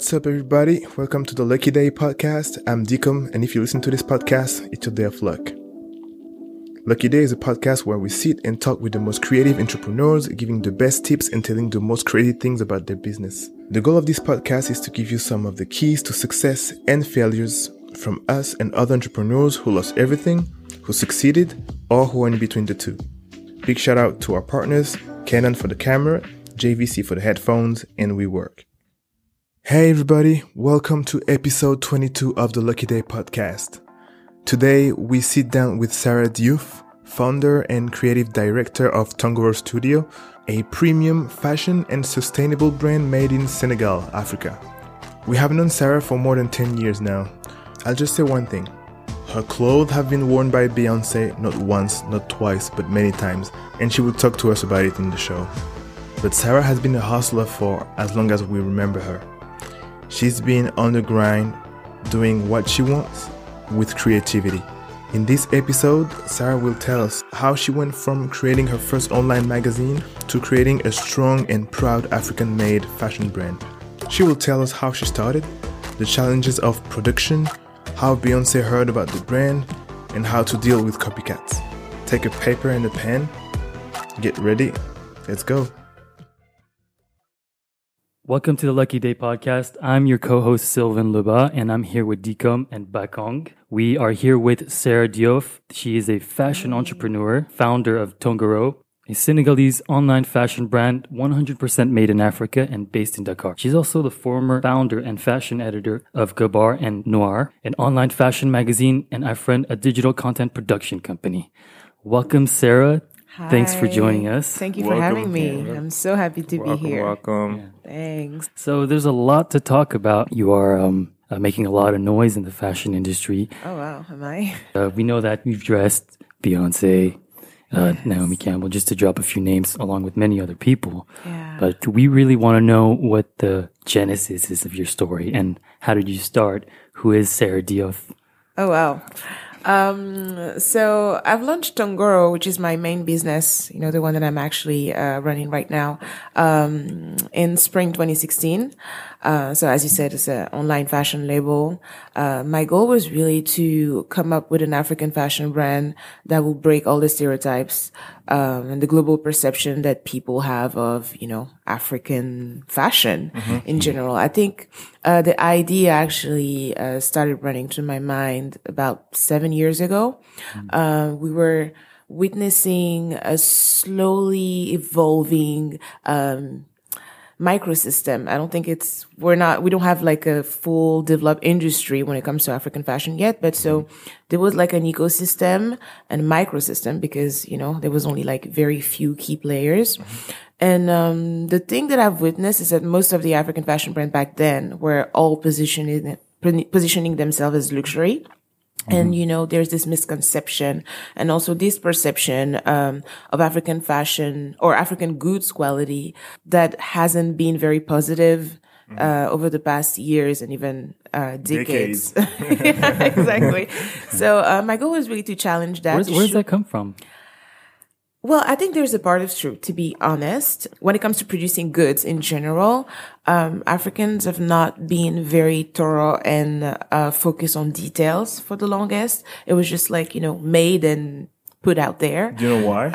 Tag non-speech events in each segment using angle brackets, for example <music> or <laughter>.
What's up, everybody? Welcome to the Lucky Day podcast. I'm Deacom, and if you listen to this podcast, it's your day of luck. Lucky Day is a podcast where we sit and talk with the most creative entrepreneurs, giving the best tips and telling the most crazy things about their business. The goal of this podcast is to give you some of the keys to success and failures from us and other entrepreneurs who lost everything, who succeeded, or who are in between the two. Big shout out to our partners, Canon for the camera, JVC for the headphones, and WeWork. Hey everybody, welcome to episode 22 of the Lucky Day podcast. Today we sit down with Sarah Diouf, founder and creative director of Tongoro Studio, a premium fashion and sustainable brand made in Senegal, Africa. We have known Sarah for more than 10 years now. I'll just say one thing. Her clothes have been worn by Beyonce not once, not twice, but many times, and she will talk to us about it in the show. But Sarah has been a hustler for as long as we remember her. She's been on the grind, doing what she wants with creativity. In this episode, Sarah will tell us how she went from creating her first online magazine to creating a strong and proud African made fashion brand. She will tell us how she started, the challenges of production, how Beyonce heard about the brand, and how to deal with copycats. Take a paper and a pen, get ready, let's go. Welcome to the Lucky Day podcast. I'm your co-host Sylvain Leba, and I'm here with Deacom and Bakong. We are here with Sarah Diouf. She is a fashion entrepreneur, founder of Tongoro, a Senegalese online fashion brand 100% made in Africa and based in Dakar. She's also the former founder and fashion editor of Ghubar and Noir, an online fashion magazine, and our friend, a digital content production company. Welcome, Sarah. Thanks for joining us. Thank you for having me. I'm so happy to Welcome, be here. welcome. Thanks. So there's a lot to talk about. You are um, uh, making a lot of noise in the fashion industry. Oh wow, am I? <laughs> Uh, we know that you've dressed Beyonce, uh, Naomi Campbell, just to drop a few names, along with many other people. Yeah. But we really want to know what the genesis is of your story and how did you start? Who is Sarah Diouf? Oh wow. Um, so I've launched Tongoro, which is my main business, you know, the one that I'm actually uh, running right now, um, in spring 2016. Uh, so as you said, it's an online fashion label. Uh, my goal was really to come up with an African fashion brand that will break all the stereotypes, um, and the global perception that people have of, you know, African fashion in general. I think, uh, the idea actually, uh, started running through my mind about seven years ago. Uh, we were witnessing a slowly evolving, um, microsystem. I don't think it's, we're not, we don't have like a full developed industry when it comes to African fashion yet. But so there was like an ecosystem and microsystem because, you know, there was only like very few key players. And, um, the thing that I've witnessed is that most of the African fashion brand back then were all positioning, positioning themselves as luxury. And you know, there's this misconception and also this perception um, of African fashion or African goods quality that hasn't been very positive uh, over the past years and even uh, decades. <laughs> Yeah, exactly. <laughs> so uh, my goal was really to challenge that. Where's, does that come from? Well, I think there's a part of truth, to be honest. When it comes to producing goods in general, um, Africans have not been very thorough and uh, focused on details for the longest. It was just like, you know, made and put out there. Do you know why?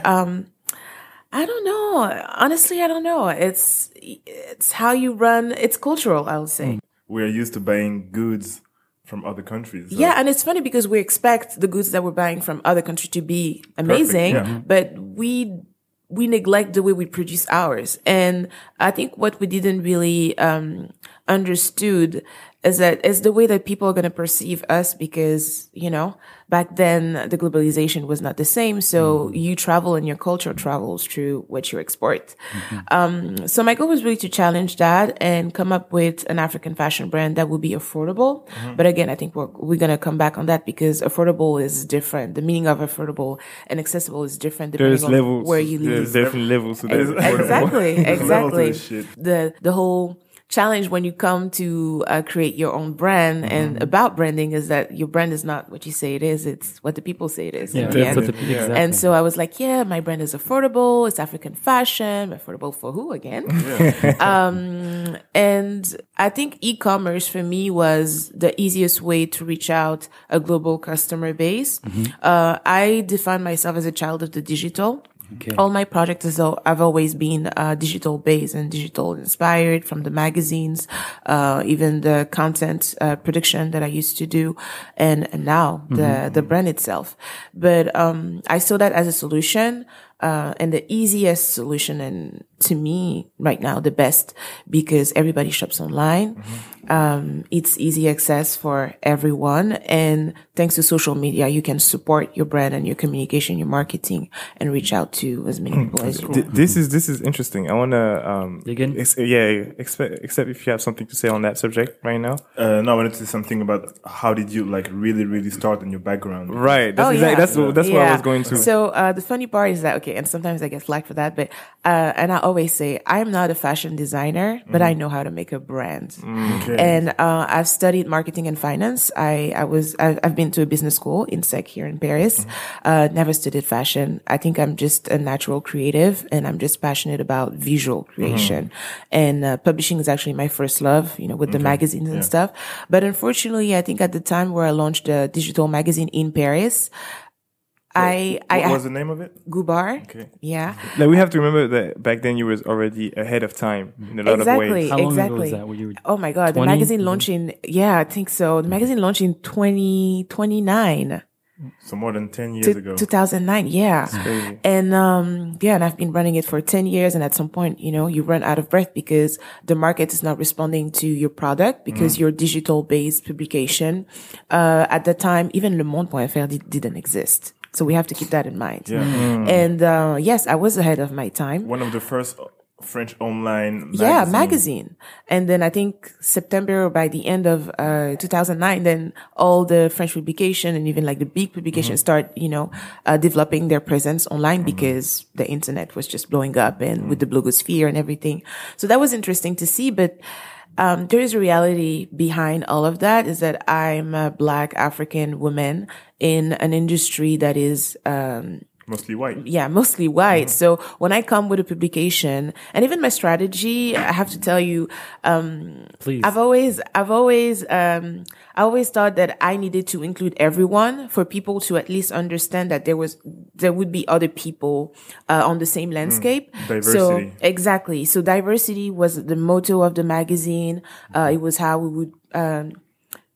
I don't know. Honestly, I don't know. It's, it's how you run. It's cultural, I'll say. We're used to buying goods from other countries. so- Yeah, and it's funny because we expect the goods that we're buying from other countries to be amazing, yeah. but we we neglect the way we produce ours. And I think what we didn't really um understood is that is the way that people are going to perceive us because, you know, back then the globalization was not the same. So mm-hmm. you travel and your culture travels through what you export. Mm-hmm. Um, so my goal was really to challenge that and come up with an African fashion brand that would be affordable. Mm-hmm. But again, I think we're, we're going to come back on that because affordable is different. The meaning of affordable and accessible is different depending There's on levels. where you live. There's different levels to this. Exactly, <laughs> There's levels to exactly. The the whole challenge when you come to uh, create your own brand Mm-hmm. and about branding is that your brand is not what you say it is it's what the people say it is Yeah, the that's end. exactly. and so I was like, yeah, my brand is affordable. It's African fashion. Affordable for who again? <laughs> um, and I think e-commerce for me was the easiest way to reach out a global customer base. Uh, I define myself as a child of the digital. Okay. All my projects is I've always been uh, digital based and digital inspired from the magazines, uh, even the content uh, production that I used to do, and, and now the the brand itself. But um, I saw that as a solution, uh, and the easiest solution, and to me right now the best because everybody shops online. Um, it's easy access for everyone, and thanks to social media, you can support your brand and your communication, your marketing, and reach out to as many people as you want. this is this is interesting. I want to um Dig ex- yeah, except except if you have something to say on that subject right now. Uh, no, I wanted to say something about how did you like really, really start in your background? Right. That's Oh, exactly yeah. that's what that's what I was going to. So uh, the funny part is that okay, and sometimes I get flack for that, but uh, and I always say I am not a fashion designer, but I know how to make a brand. Okay. And uh, I've studied marketing and finance. I I was I've, I've been to a business school in SEC here in Paris. Uh, never studied fashion. I think I'm just a natural creative, and I'm just passionate about visual creation. And uh, publishing is actually my first love. You know, with the magazines and stuff. But unfortunately, I think at the time where I launched a digital magazine in Paris. I, I, what was the name of it? Ghubar. Okay. Yeah. like we have to remember that back then you was already ahead of time in a lot of ways. How long exactly. ago was that? Were you Oh my God. 20? The magazine launched in, yeah, I think so. The magazine launched in 2029 So more than ten years to ago. 2009. Yeah. Crazy. And, um, yeah, and I've been running it for 10 years. And at some point, you know, you run out of breath because the market is not responding to your product because your digital based publication, uh, at the time, even Le Monde.fr did, didn't exist. So we have to keep that in mind. Yeah. And, uh, yes, I was ahead of my time. One of the first French online. yeah magazine. magazine and then i think september or by the end of uh 2009 then all the french publication and even like the big publications start you know uh, developing their presence online because the internet was just blowing up and with the blogosphere and everything so that was interesting to see but um, there is a reality behind all of that is that I'm a black African woman in an industry that is, um, Mostly white. yeah, mostly white. So when I come with a publication and even my strategy, I have to tell you, um, Please. I've always, I've always, um, I always thought that I needed to include everyone for people to at least understand that there was, there would be other people, uh, on the same landscape. So Diversity. exactly. So diversity was the motto of the magazine. Uh, it was how we would, um,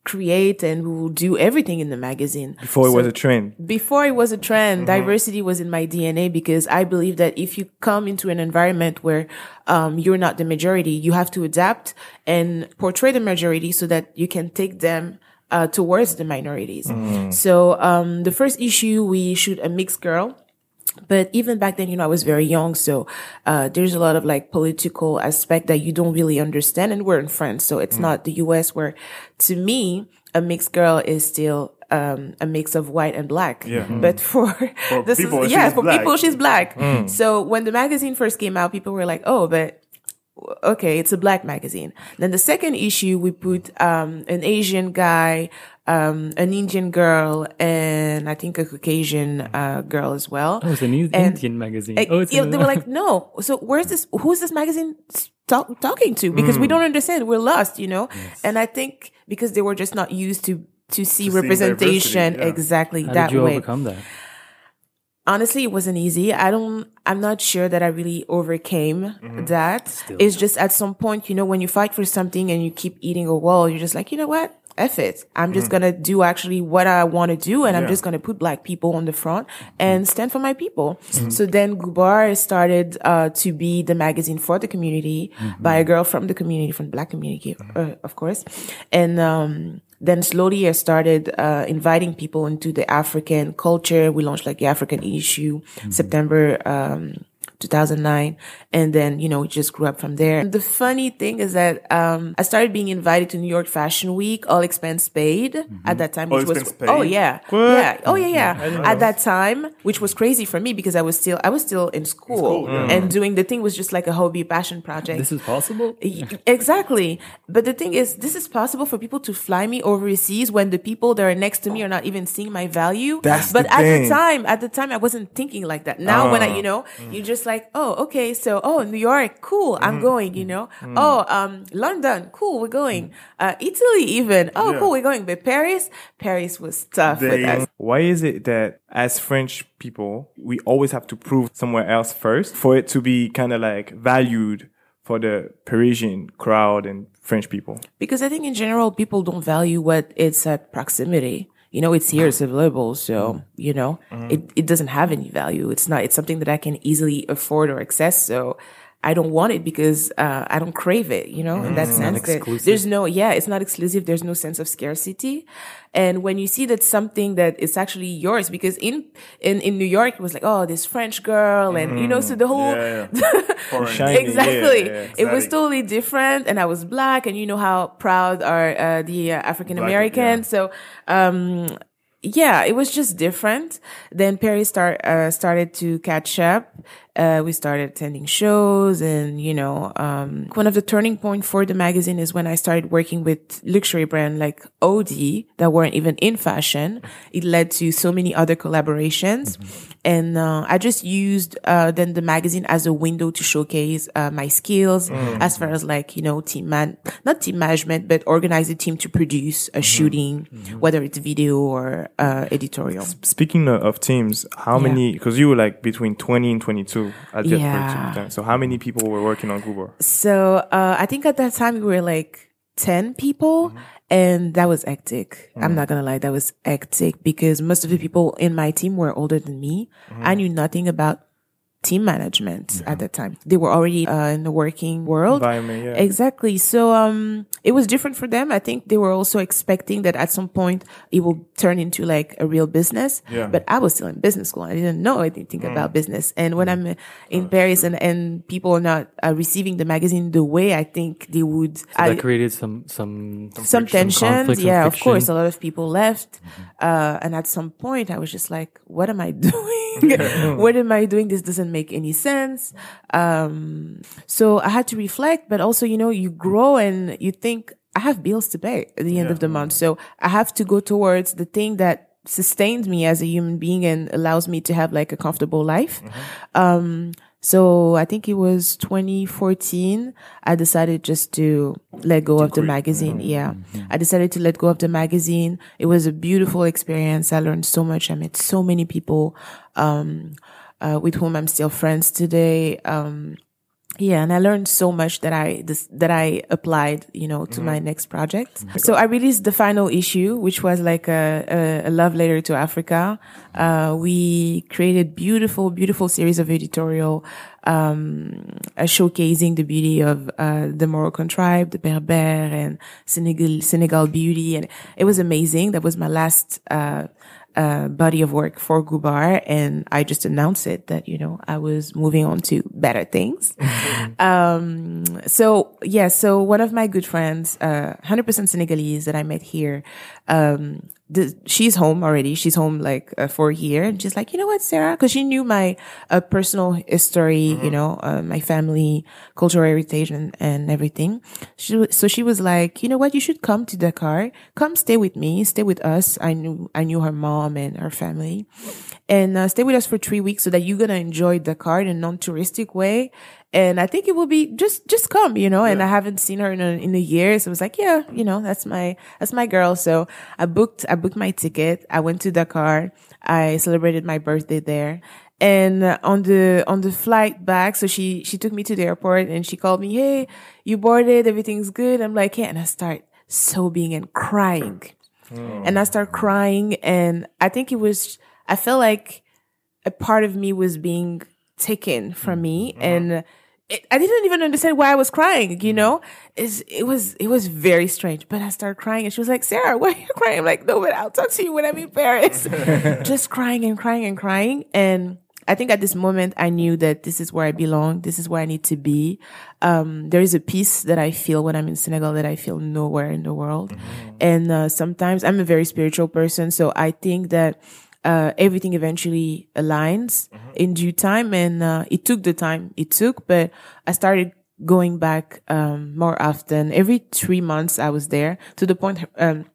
create and we will do everything in the magazine. Before it was a trend. before it was a trend, diversity was in my DNA because I believe that if you come into an environment where um, you're not the majority, you have to adapt and portray the majority so that you can take them uh, towards the minorities. So um, the first issue, we shoot a mixed girl. But even back then, you know, I was very young. So, uh, there's a lot of like political aspect that you don't really understand. And we're in France. So it's not the US where to me, a mixed girl is still, um, a mix of white and black. Yeah. But for, <laughs> this people, is, yeah, for black. people, she's black. So when the magazine first came out, people were like, oh, but okay, it's a black magazine. Then the second issue, we put um, an Asian guy, um, an Indian girl, and I think a Caucasian uh, girl as well. Oh, it's an I- And- Indian magazine. Oh, it's yeah, in- they were like, <laughs> no. So where's this? Who's this magazine talk, talking to? Because we don't understand. We're lost, you know. And I think because they were just not used to to see see representation diversity, yeah. exactly How that did you way overcome that? honestly it wasn't easy i don't i'm not sure that i really overcame that it's just at some point you know when you fight for something and you keep eating a wall you're just like you know what F it. I'm just gonna do actually what I want to do, and I'm just gonna put black people on the front and stand for my people. So then Ghubar started uh, to be the magazine for the community by a girl from the community, from the black community, uh, of course. And um, then slowly I started uh, inviting people into the African culture. We launched like the African issue September um, 2009. And then, you know, just grew up from there. The funny thing is that, um, I started being invited to New York Fashion Week, all expense paid at that time, All was, paid? oh yeah. What? Yeah. Oh yeah, yeah. At that time, which was crazy for me because I was still, I was still in school, school, yeah. and doing the thing was just like a hobby passion project. This is possible? Exactly. But the thing is, this is possible for people to fly me overseas when the people that are next to me are not even seeing my value. That's but the at thing. the time, at the time, I wasn't thinking like that. Now, when I, you know, you're just like, oh, okay. So, oh, New York, cool. I'm going, you know. Oh, um, London, cool. We're going. Uh, Italy, even. Oh, Yeah. cool. We're going. But Paris, Paris was tough with us. Why is it that as French people, we always have to prove somewhere else first for it to be kind of like valued for the Parisian crowd and French people? Because I think in general, people don't value what it's at proximity. You know, it's mm-hmm. here, it's available. So, mm-hmm. you know, mm-hmm. it, it doesn't have any value. It's not, it's something that I can easily afford or access. So I don't want it because, uh, I don't crave it, you know, in that sense. that. There's no, yeah, it's not exclusive. There's no sense of scarcity. And when you see that something that is actually yours, because in, in, in New York, it was like, oh, this French girl. And, you know, so the whole, Yeah, <laughs> Foreign. Shiny, exactly. yeah, yeah, It was totally different, and I was black, and you know how proud are uh, the uh, African American. yeah. So, um, yeah, it was just different. Then Paris start uh, started to catch up. Uh, we started attending shows, and you know, um, one of the turning point for the magazine is when I started working with luxury brand like Audi that weren't even in fashion. It led to so many other collaborations, and uh, I just used uh, then the magazine as a window to showcase uh, my skills as far as like you know team man, not team management, but organize a team to produce a shooting, whether it's video or uh, editorial. Speaking of, of teams, how Yeah. many, because you were like between 20 and 22 at that Yeah. time. So how many people were working on Google? So uh, I think at that time we were like ten people. Mm-hmm. And that was hectic. I'm mm-hmm. not gonna lie, that was hectic because most of the people in my team were older than me. I mm-hmm. knew nothing about team management at that time. They were already uh, in the working world. Yeah. Exactly. So um it was different for them. I think they were also expecting that at some point it will turn into like a real business. Yeah. But I was still in business school. I didn't know anything about business. And when I'm in Paris and, and people are not uh, receiving the magazine the way I think they would, So I, that created some some some some yeah, of course. A lot of people left. Uh, and at some point I was just like, what am I <laughs> doing? <laughs> what am I doing? This doesn't make any sense. Um, so I had to reflect, but also, you know, you grow and you think I have bills to pay at the end of the month. So I have to go towards the thing that sustains me as a human being and allows me to have like a comfortable life. Um, so I think it was 2014. I decided just to let go of the magazine. Yeah. I decided to let go of the magazine. It was a beautiful experience. I learned so much. I met so many people, um, uh, with whom I'm still friends today. Um, yeah, and I learned so much that I this, that I applied, you know, to my next project. So I released the final issue, which was like a, a, a love letter to Africa. Uh, we created beautiful, beautiful series of editorial, um, uh, showcasing the beauty of uh, the Moroccan tribe, the Berber, and Senegal, Senegal beauty, and it was amazing. That was my last. Uh, uh, body of work for Ghubar, and I just announced it that you know I was moving on to better things. um, so yeah, so one of my good friends, uh, hundred percent Senegalese that I met here, um, the, she's home already. She's home like uh, for a year, and she's like, you know what, Sarah, because she knew my uh, personal history, you know, uh, my family, cultural heritage, and, and everything. She, so she was like, you know what, you should come to Dakar, come stay with me, stay with us. I knew I knew her mom and her family, and uh, stay with us for three weeks so that you're gonna enjoy Dakar in a non-touristic way. And I think it will be just just come, you know. And I haven't seen her in a, in a year, so I was like, yeah, you know, that's my that's my girl. So I booked I booked my ticket. I went to Dakar. I celebrated my birthday there. And uh, on the on the flight back, so she she took me to the airport and she called me, "Hey, you boarded? Everything's good." I'm like, "Yeah," and I start sobbing and crying, and I start crying, and I think it was I felt like a part of me was being taken from me and it, I didn't even understand why I was crying, you know? It's, it was, it was very strange, but I started crying and she was like, Sarah, why are you crying? I'm like, no, but I'll talk to you when I'm in <laughs> Paris. <laughs> Just crying and crying and crying. And I think at this moment I knew that this is where I belong. This is where I need to be. Um, there is a peace that I feel when I'm in Senegal that I feel nowhere in the world. And, uh, sometimes I'm a very spiritual person. So I think that, uh, everything eventually aligns in due time. And, uh, it took the time it took, but I started going back, um, more often. Every three months I was there to the point, um,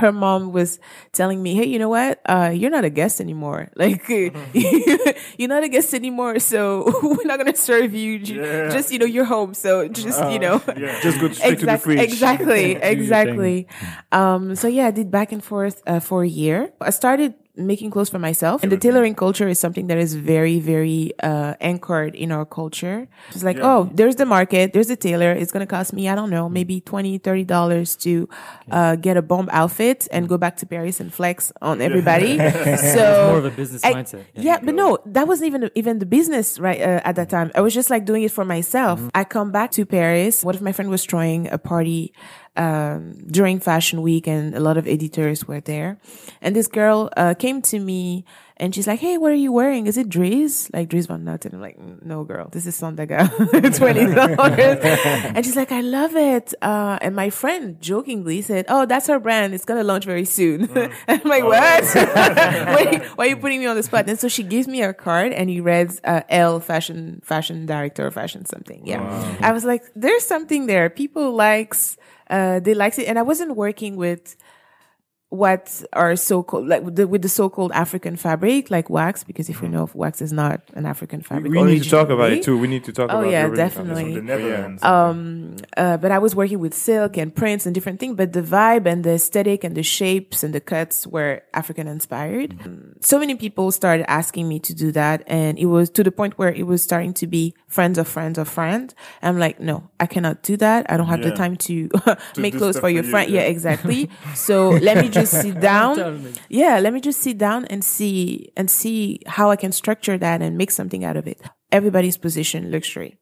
her mom was telling me, Hey, you know what? Uh, you're not a guest anymore. <laughs> Like, <laughs> you're not a guest anymore. So <laughs> we're not going to serve you. Yeah. Just, you know, you're home. So just, you know, Yeah, just go straight to the fridge. Exactly, exactly. Um, so yeah, I did back and forth uh, for a year. I started making clothes for myself, and the tailoring culture is something that is very, very uh, anchored in our culture. It's like, Yeah. oh, there's the market, there's the tailor. It's gonna cost me, I don't know, maybe 20 30 dollars to uh, get a bomb outfit and go back to Paris and flex on everybody. <laughs> so More of a business I- mindset. yeah, but no, that wasn't even even the business right uh, at that time. I was just like doing it for myself. I come back to Paris. What if my friend was throwing a party um, during Fashion Week, and a lot of editors were there. And this girl uh, came to me. And she's like, "Hey, what are you wearing? Is it Dries? Like Dries Van Noten?" I'm like, "No, girl, this is Sandaga, <laughs> twenty <laughs> dollars." and she's like, "I love it." Uh, and my friend jokingly said, "Oh, that's her brand. It's gonna launch very soon." and <laughs> I'm like, "What? why, why are you putting me on the spot?" And so she gives me her card, and he reads uh, Elle fashion fashion director, fashion something. Yeah, I was like, "There's something there. People likes." Uh, they likes it, and I wasn't working with what are so-called like with the, with the so-called African fabric, like wax, because if we know if wax is not an African fabric, we need to talk about it too. We need to talk Oh, about yeah, the definitely. From the fabric. Netherlands. Um, uh, but I was working with silk and prints and different things, but the vibe and the aesthetic and the shapes and the cuts were African inspired. Um, So many people started asking me to do that. And it was to the point where it was starting to be friends of friends of friends. I'm like, no, I cannot do that. I don't have the time to <laughs> make clothes for your for you, friend. yeah. Yeah, exactly. <laughs> so let me just <laughs> sit down. Yeah, let me just sit down and see and see how I can structure that and make something out of it. Everybody's position luxury,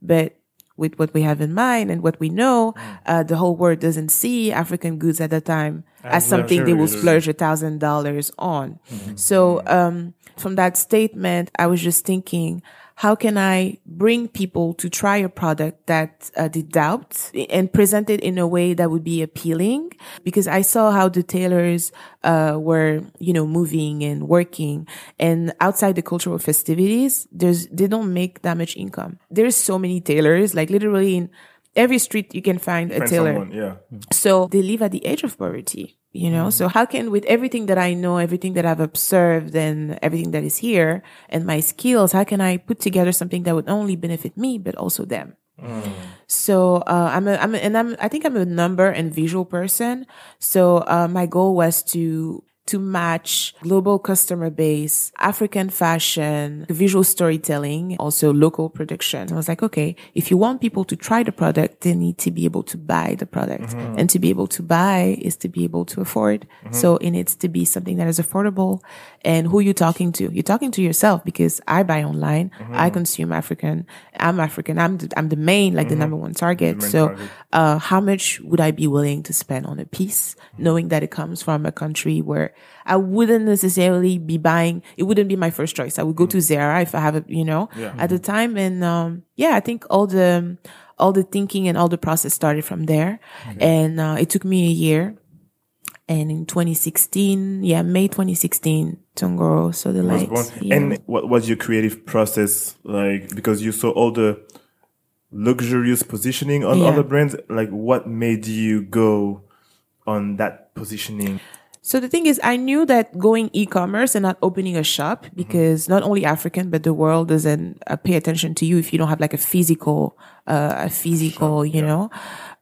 but with what we have in mind and what we know, uh, the whole world doesn't see African goods at the time as, something they will splurge a thousand dollars on. So, um, from that statement, I was just thinking, how can I bring people to try a product that uh, they doubt and present it in a way that would be appealing? Because I saw how the tailors uh, were, you know, moving and working, and outside the cultural festivities, there's they don't make that much income. There's so many tailors, like literally in every street you can find a Find tailor. someone, yeah. So they live at the edge of poverty, you know? So how can, with everything that I know, everything that I've observed and everything that is here and my skills, how can I put together something that would only benefit me, but also them? So, uh, I'm a, I'm a, and I'm, I think I'm a number and visual person. So, uh, my goal was to, to match global customer base, African fashion, visual storytelling, also local production. I was like, okay, if you want people to try the product, they need to be able to buy the product. Mm-hmm. And to be able to buy is to be able to afford. Mm-hmm. So it needs to be something that is affordable. And who are you talking to? You're talking to yourself because I buy online. Mm-hmm. I consume African. I'm African. I'm the, I'm the main, like the number one target. so, target. uh, how much would I be willing to spend on a piece, knowing that it comes from a country where I wouldn't necessarily be buying, it wouldn't be my first choice. I would go to Zara if I have a, you know, at the time. And, um, yeah, I think all the, all the thinking and all the process started from there. And, uh, it took me a year. And in 2016, yeah, May 2016, Tongoro, so the lights. born. yeah. And what was your creative process like? Because you saw all the luxurious positioning on Yeah. other brands. Like, what made you go on that positioning? So the thing is, I knew that going e-commerce and not opening a shop because not only African, but the world doesn't uh, pay attention to you if you don't have like a physical, uh, a physical, you know.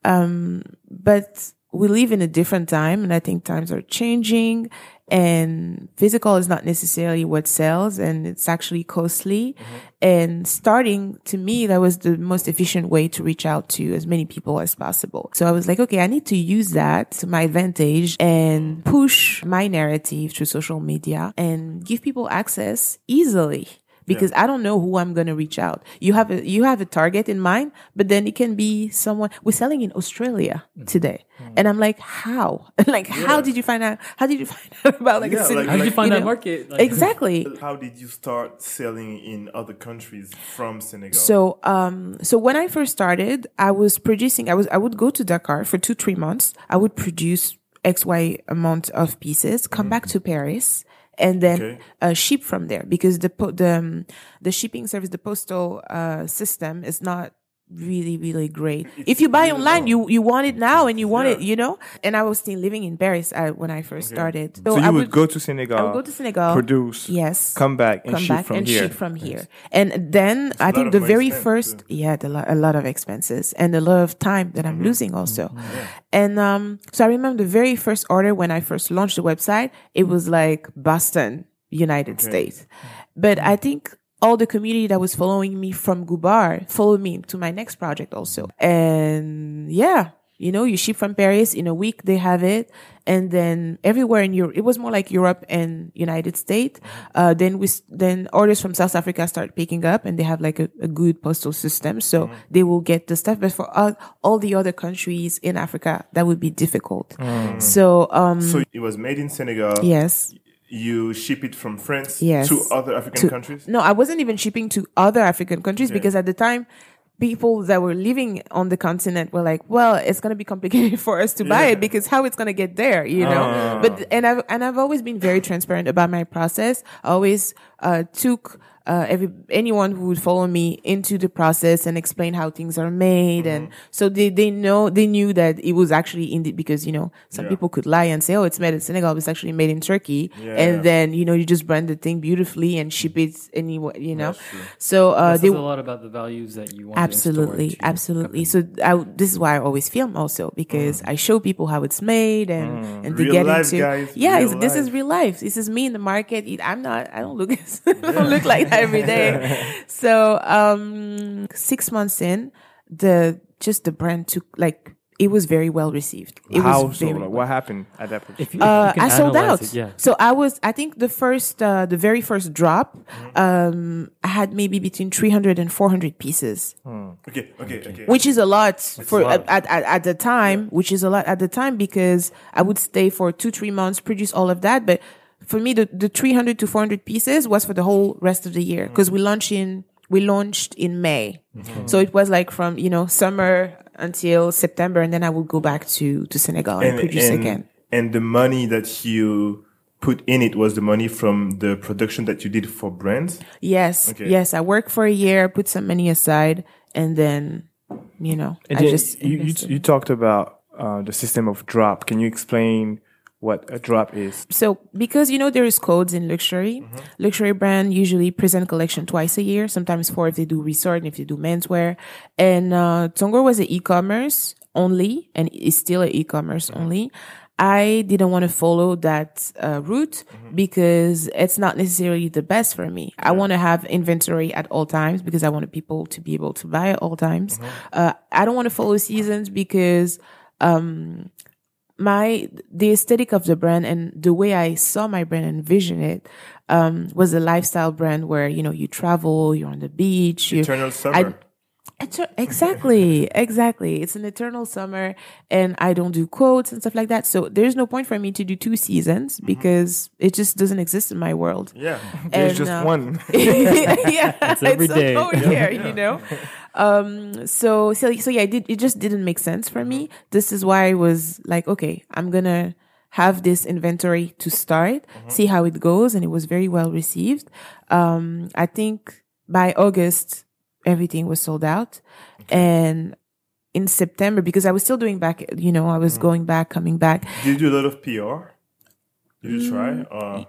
Um, but we live in a different time and I think times are changing and physical is not necessarily what sells and it's actually costly. Mm-hmm. And starting to me, that was the most efficient way to reach out to as many people as possible. So I was like, okay, I need to use that to my advantage and push my narrative through social media and give people access easily because I don't know who I'm going to reach out. You have a, you have a target in mind, but then it can be someone we're selling in Australia Mm-hmm. today. And I'm like, how? <laughs> like, how did you find out? How did you <laughs> find out about like Yeah, a city? like- How did you find you that market? Like- <laughs> Exactly. How did you start selling in other countries from Senegal? So, um, so when I first started, I was producing. I was I would go to Dakar for two three months. I would produce X Y amount of pieces, come back to Paris, and then Okay. uh, ship from there because the po- the um, the shipping service, the postal uh, system is not really really great. If you buy online you you want it now and you want it you know? And i was still living in paris uh, when i first started. So you I would, go to Senegal, I would go to Senegal, produce, yes, come back and come back from and here. ship from here. And then I think the very first, too. yeah, the, lo- a lot of expenses and a lot of time that Mm-hmm. I'm losing also. And um, so I remember the very first order when I first launched the website, it was like Boston, United States. But I think all the community that was following me from Ghubar followed me to my next project also. And yeah, you know, you ship from Paris in a week, they have it. And then everywhere in Europe, it was more like Europe and United States. Uh, then we, then orders from South Africa start picking up and they have like a, a good postal system. So they will get the stuff. But for all, all the other countries in Africa, that would be difficult. So, um, so it was made in Senegal. yes. You ship it from France Yes. to other African to- countries. No, I wasn't even shipping to other African countries Okay. because at the time, people that were living on the continent were like, "Well, it's going to be complicated <laughs> for us to buy Yeah. it because how it's going to get there, you know." Ah. But and I've and I've always been very transparent about my process. I always uh, took uh, every anyone who would follow me into the process and explain how things are made, and Mm-hmm. so they they know they knew that it was actually in the because you know some Yeah. people could lie and say, "Oh, it's made in Senegal," it's actually made in Turkey, Yeah. and then you know you just brand the thing beautifully and ship it anywhere, you know. So uh, That they a lot about the values that you want. absolutely, to absolutely. So I, this is why I always film also because I show people how it's made and and they Real get life, into guys. yeah. Real It's, this is real life. This is me in the market. I'm not. I don't look. <laughs> I don't look like that <laughs> every day. So um, six months in, the just the brand took like it was very well received. It How was so? very Like, well what happened at that point? If you, uh, you I sold out. it, yeah. So I was, I think the first, uh, the very first drop, um, I had maybe between 300 and 400 pieces, Okay, okay, okay. which is a lot for a lot. At, at, at the time, which is a lot at the time because I would stay for two, three months, produce all of that. But for me, the, the 300 to 400 pieces was for the whole rest of the year because we launched in, we launched in May. So it was like from, you know, summer until September. And then I would go back to, to Senegal and, produce and, again. And the money that you put in it was the money from the production that you did for brands. Yes, Okay. yes. I worked for a year, put some money aside, and then, you know, And I just you, you invested. you talked about uh, the system of drop. Can you explain what a drop is? so because you know there is codes in luxury. Luxury brand usually present collection twice a year, sometimes four if they do resort and if they do menswear. And uh, Tongoro was an e-commerce only, and is still an e-commerce only. I didn't want to follow that uh, route because it's not necessarily the best for me. I want to have inventory at all times because I wanted people to be able to buy at all times. Uh, I don't want to follow seasons because um, my the aesthetic of the brand and the way I saw my brand and envision it um, was a lifestyle brand where you know you travel, you're on the beach, you Eternal summer. I- Eter- exactly, <laughs> exactly. It's an eternal summer, and I don't do quotes and stuff like that. So there's no point for me to do two seasons because it just doesn't exist in my world. yeah. There's And, just uh, one. <laughs> yeah, it's, every <laughs> day. over here, you know. Um, so so so yeah, it did it just didn't make sense for me. This is why I was like, okay, I'm gonna have this inventory to start, see how it goes, and it was very well received. Um, I think by August everything was sold out, and in September because I was still doing back, you know, I was going back, coming back. Did you do a lot of PR? Did you try? Mm.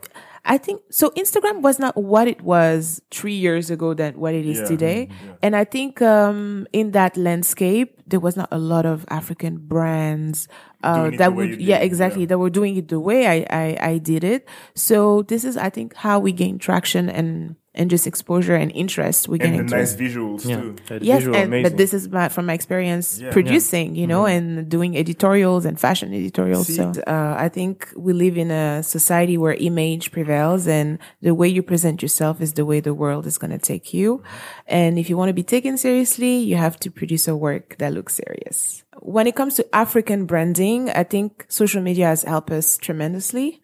I think so. Instagram was not what it was three years ago than what it is Yeah. today. And I think um, in that landscape, there was not a lot of African brands uh, that would, yeah, did, exactly, yeah. that were doing it the way I, I, I did it. So this is, I think, how we gain traction and and just exposure and interest we get And the into nice visuals Yeah. too. Yeah, the Yes, visual and, amazing. but this is my, from my experience Yeah. producing, you know, and doing editorials and fashion editorials. See- so uh, I think we live in a society where image prevails, and the way you present yourself is the way the world is going to take you. And if you want to be taken seriously, you have to produce a work that looks serious. When it comes to African branding, I think social media has helped us tremendously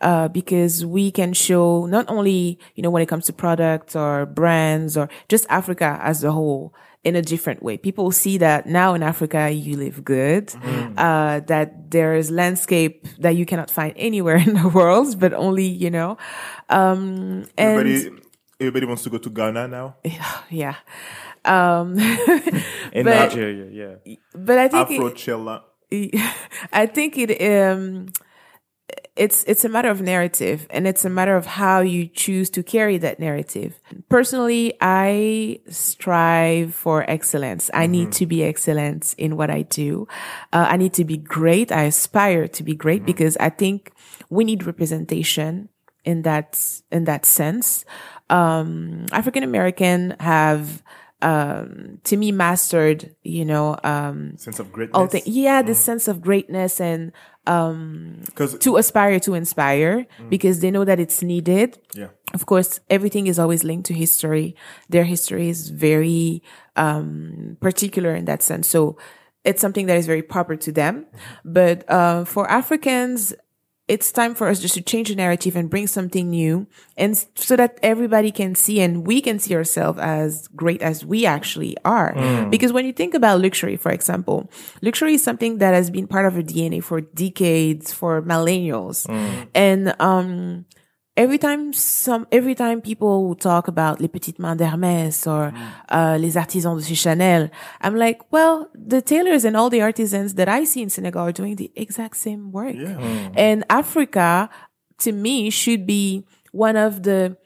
uh, because we can show not only, you know, when it comes to products or brands or just Africa as a whole in a different way. People see that now in Africa, you live good, uh, that there is landscape that you cannot find anywhere <laughs> in the world, but only, you know, um, and Everybody, everybody wants to go to Ghana now. <laughs> yeah. Um, <laughs> in but- Nigeria, yeah. but I think it- Afrochella. I think it um it's it's a matter of narrative and it's a matter of how you choose to carry that narrative. Personally, I strive for excellence. I need to be excellent in what I do. Uh, I need to be great. I aspire to be great because I think we need representation in that in that sense. Um, African American have um, to me mastered, you know, um, Sense of greatness. all things. Yeah, this sense of greatness and um, Because to aspire to inspire because they know that it's needed. yeah, Of course, everything is always linked to history. Their history is very um, particular in that sense. So it's something that is very proper to them. But uh, for Africans, it's time for us just to change the narrative and bring something new and so that everybody can see and we can see ourselves as great as we actually are. Because when you think about luxury, for example, luxury is something that has been part of our DNA for decades, for millennials. And, um, every time some every time people talk about les petites mains d'Hermès or uh, les artisans de chez Chanel, I'm like, well, the tailors and all the artisans that I see in Senegal are doing the exact same work. And Africa, to me, should be one of the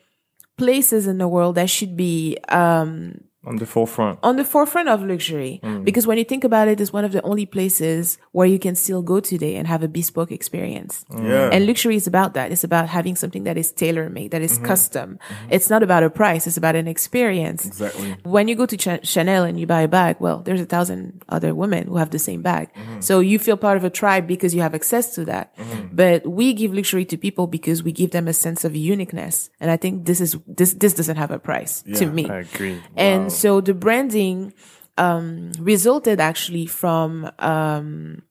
places in the world that should be um, On the forefront. on the forefront of luxury mm. because when you think about it, it's one of the only places where you can still go today and have a bespoke experience. Mm. yeah. And luxury is about that. It's about having something that is tailor made, that is mm-hmm. custom. Mm-hmm. It's not about a price. It's about an experience. exactly. When you go to Ch- Chanel and you buy a bag, well, there's a thousand other women who have the same bag. Mm-hmm. So you feel part of a tribe because you have access to that. But we give luxury to people because we give them a sense of uniqueness. And I think this is, this, this doesn't have a price to me. I agree. And so the branding um, resulted actually from um,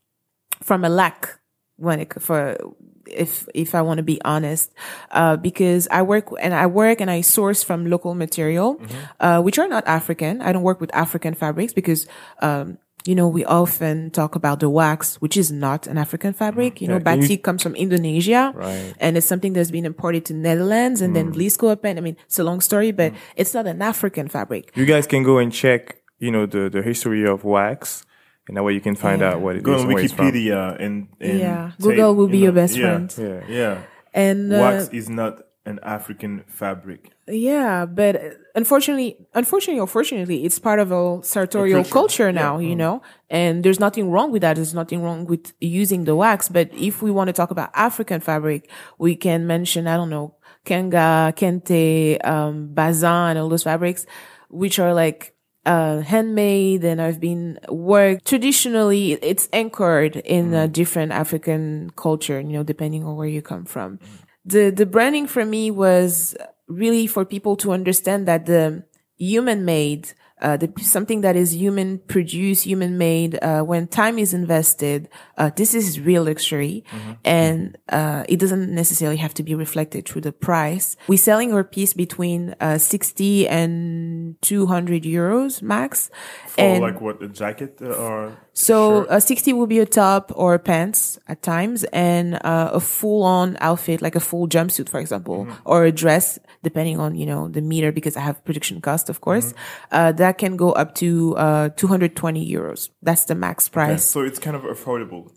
from a lack when it for if if I want to be honest, uh, because I work and I work and I source from local material, uh, which are not African. I don't work with African fabrics because. Um, you know, we often talk about the wax, which is not an African fabric. You know, Yeah, can you- batik comes from Indonesia Right. and it's something that's been imported to Netherlands and then Vlisco Pen. I mean, it's a long story, but it's not an African fabric. You guys can go and check, you know, the, the history of wax, and that way you can find Yeah. out what it Go is on and it's from. Wikipedia and, and Yeah. take, Google will you be know, your best yeah, friend. Yeah. Yeah, And uh, wax is not an African fabric. yeah, but unfortunately, unfortunately or fortunately, it's part of a sartorial culture. culture, now, you know, and there's nothing wrong with that. There's nothing wrong with using the wax. But if we want to talk about African fabric, we can mention, I don't know, Kenga, Kente, um, Bazin and all those fabrics, which are like, uh, handmade and I've been worked traditionally. It's anchored in a different African culture, you know, depending on where you come from. The, the branding for me was really for people to understand that the human made, uh, the, something that is human produced, human made, uh, when time is invested, uh, this is real luxury and, uh, it doesn't necessarily have to be reflected through the price. We're selling our piece between, uh, 60 and 200 euros max. For and like what a jacket uh, or so a 60 will be a top or pants at times and uh, a full on outfit, like a full jumpsuit, for example, Mm-hmm. or a dress, depending on, you know, the meter because I have production cost, of course, Mm-hmm. uh, that can go up to, uh, 220 euros. That's the max price. so it's kind of affordable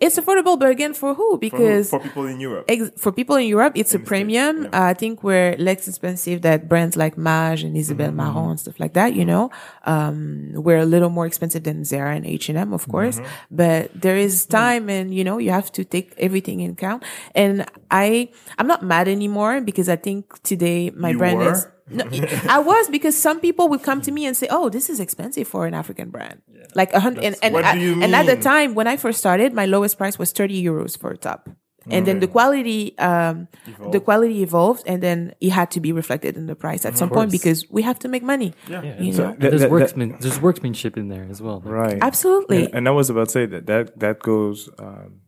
It's affordable, but again, for who? for, Because for people in Europe. ex- for people in Europe, it's a In States, premium. yeah. Uh, I think we're less expensive that brands like Maje and Isabelle Mm-hmm. Marant and stuff like that, you know. Um, we're a little more expensive than Zara and H&M, of course, Mm-hmm. but there is time and, you know, you have to take everything in count. And I, I'm not mad anymore because I think today my You brand were? is, No, I was because some people would come to me and say, "Oh, this is expensive for an African brand." Like a hundred, and and, What I- do you and at the time when I first started, my lowest price was thirty euros for a top, and then the quality, um, the quality evolved, and then it had to be reflected in the price at some point because we have to make money. Yeah. You So know? that- there's that- worksman, there's workmanship in there as well. Right. Absolutely. And, and I was about to say that that, that goes um,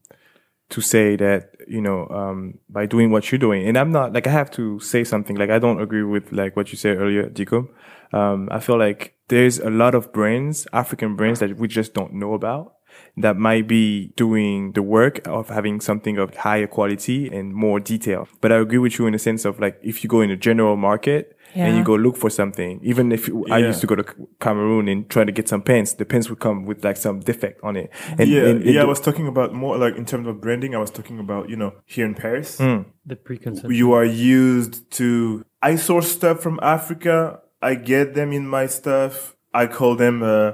to say that, you know, um, by doing what you're doing, and I'm not like, I have to say something, like, I don't agree with like what you said earlier, Dico. Um, I feel like there's a lot of brands, African brands that we just don't know about that might be doing the work of having something of higher quality and more detail. But I agree with you in the sense of like, if you go in a general market, and you go look for something. Even if you, I used to go to Cameroon and try to get some pens, the pens would come with like some defect on it. And, yeah, and- and yeah. I was talking about more like in terms of branding. I was talking about you know here in Paris, Hmm. The preconception. you are used to. I source stuff from Africa. I get them in my stuff. I call them uh,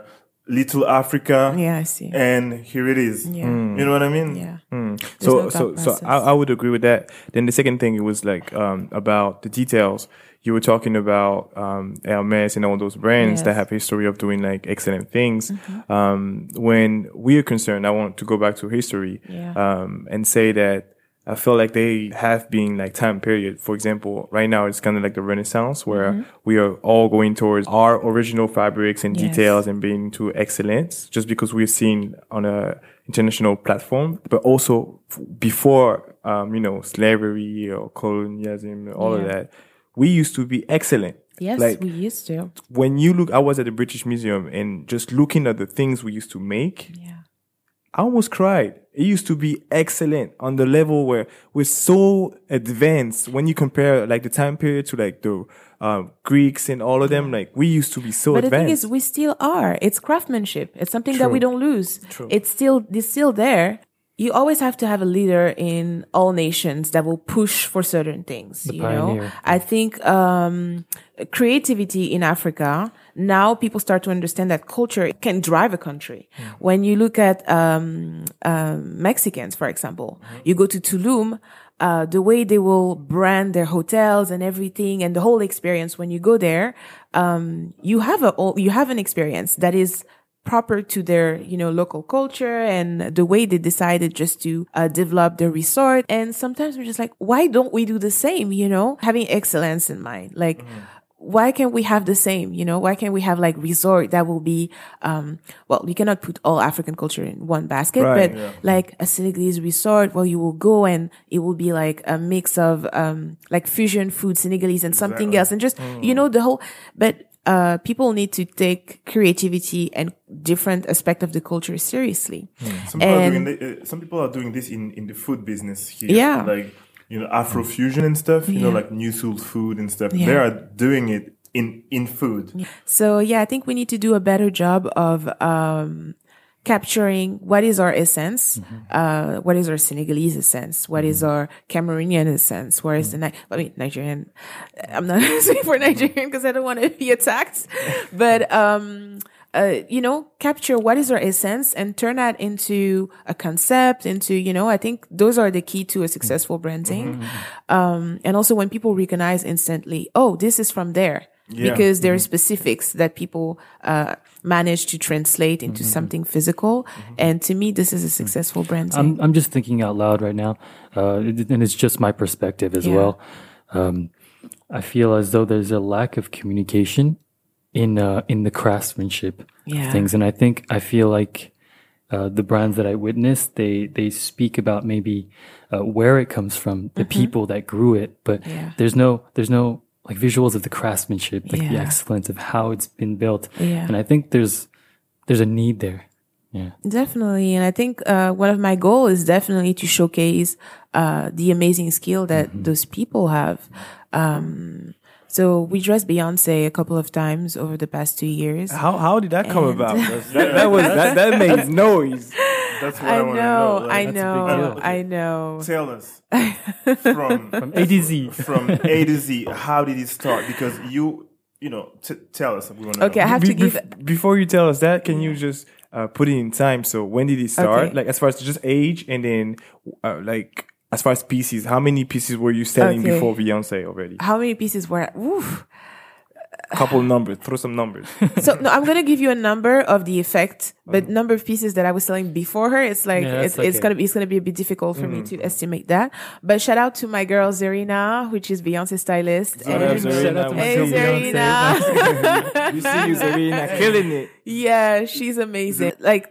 Little Africa. yeah, I see. And here it is. Yeah. You know what I mean? Yeah. so no so thought so I. I would agree with that. Then the second thing it was like um about the details. You were talking about um Hermes and all those brands that Yes. have history of doing like excellent things. Um when we are concerned, I want to go back to history Yeah. um and say that I feel like they have been like time period. For example, right now it's kind of like the Renaissance where we are all going towards our original fabrics and Yes. details and being to excellence just because we're seen on a international platform, but also f- before, um, you know, slavery or colonialism, all of that, we used to be excellent. Yes, Like we used to. when you look, I was at the British Museum and just looking at the things we used to make, Yeah. I almost cried. It used to be excellent on the level where we're so advanced when you compare like the time period to like the um, Greeks and all of them. Like we used to be so But the advanced. thing is, we still are. It's craftsmanship. It's something that we don't lose. True. It's still, it's still there. You always have to have a leader in all nations that will push for certain things. you know. I think um, creativity in Africa now people start to understand that culture can drive a country. When you look at um, um, Mexicans, for example, you go to Tulum. Uh, the way they will brand their hotels and everything and the whole experience when you go there, um, you have a, you have an experience that is proper to their, you know, local culture and the way they decided just to uh, develop their resort. And sometimes we're just like, why don't we do the same? You know, having excellence in mind, like. Why can't we have the same? You know, why can't we have like resort that will be, um, well, we cannot put all African culture in one basket, Right, but like a Senegalese resort where you will go and it will be like a mix of, um, like fusion food, Senegalese and something else and just, you know, the whole, but uh, people need to take creativity and different aspect of the culture seriously. Some people, are And- doing the, uh, some people are doing this in, in the food business here. Yeah. Like, you know, Afrofusion and stuff, you know, like New Soul food and stuff. Yeah. They are doing it in, in food. So yeah, I think we need to do a better job of um, capturing what is our essence, uh, what is our Senegalese essence, what is our Cameroonian essence, where is the Ni- I mean Nigerian. I'm not <laughs> saying for Nigerian because I don't want to be attacked, <laughs> but um, uh, you know, capture what is our essence and turn that into a concept, into, you know, I think those are the key to a successful branding. Um, and also when people recognize instantly, oh, this is from there. Yeah. Because there are specifics that people, uh, manage to translate into something physical. And to me, this is a successful brand. I'm I'm just thinking out loud right now, uh, and it's just my perspective as Yeah. well. Um, I feel as though there's a lack of communication in uh, in the craftsmanship Yeah. of things, and I think I feel like uh, the brands that I witnessed they they speak about maybe uh, where it comes from, the people that grew it, but Mm-hmm. Yeah. there's no there's no like visuals of the craftsmanship, like the excellence of how it's been built, Yeah. and I think there's there's a need there. Yeah. Definitely. And I think, uh, one of my goals is definitely to showcase, uh, the amazing skill that those people have. Um, so we dressed Beyonce a couple of times over the past two years. How how did that come And- about? <laughs> That, that was that, that made <laughs> noise. That's what I, I want to know, know. I know. I know. Tell us <laughs> from From A to Z. from A to Z. How did it start? Because you, you know, t- tell us. We want to Okay, I have Be- to give. bef- before you tell us that, can you just uh, put it in time? So when did it start? Okay. Like as far as just age, and then uh, like as far as pieces, how many pieces were you selling Okay. before Beyonce already? How many pieces were? Oof. Couple numbers. Throw some numbers. <laughs> so no, I'm gonna give you a number of the effect, but number of pieces that I was selling before her, it's like Yeah, it's, that's it's gonna be it's gonna be a bit difficult for me Mm. to estimate that. But shout out to my girl Zerina, which is Beyonce stylist. Shout out and- Zerina. Shout out to my Hey girl Beyonce. Zerina. <laughs> you see, you Serena, killing it. <laughs> Yeah, she's amazing. Like,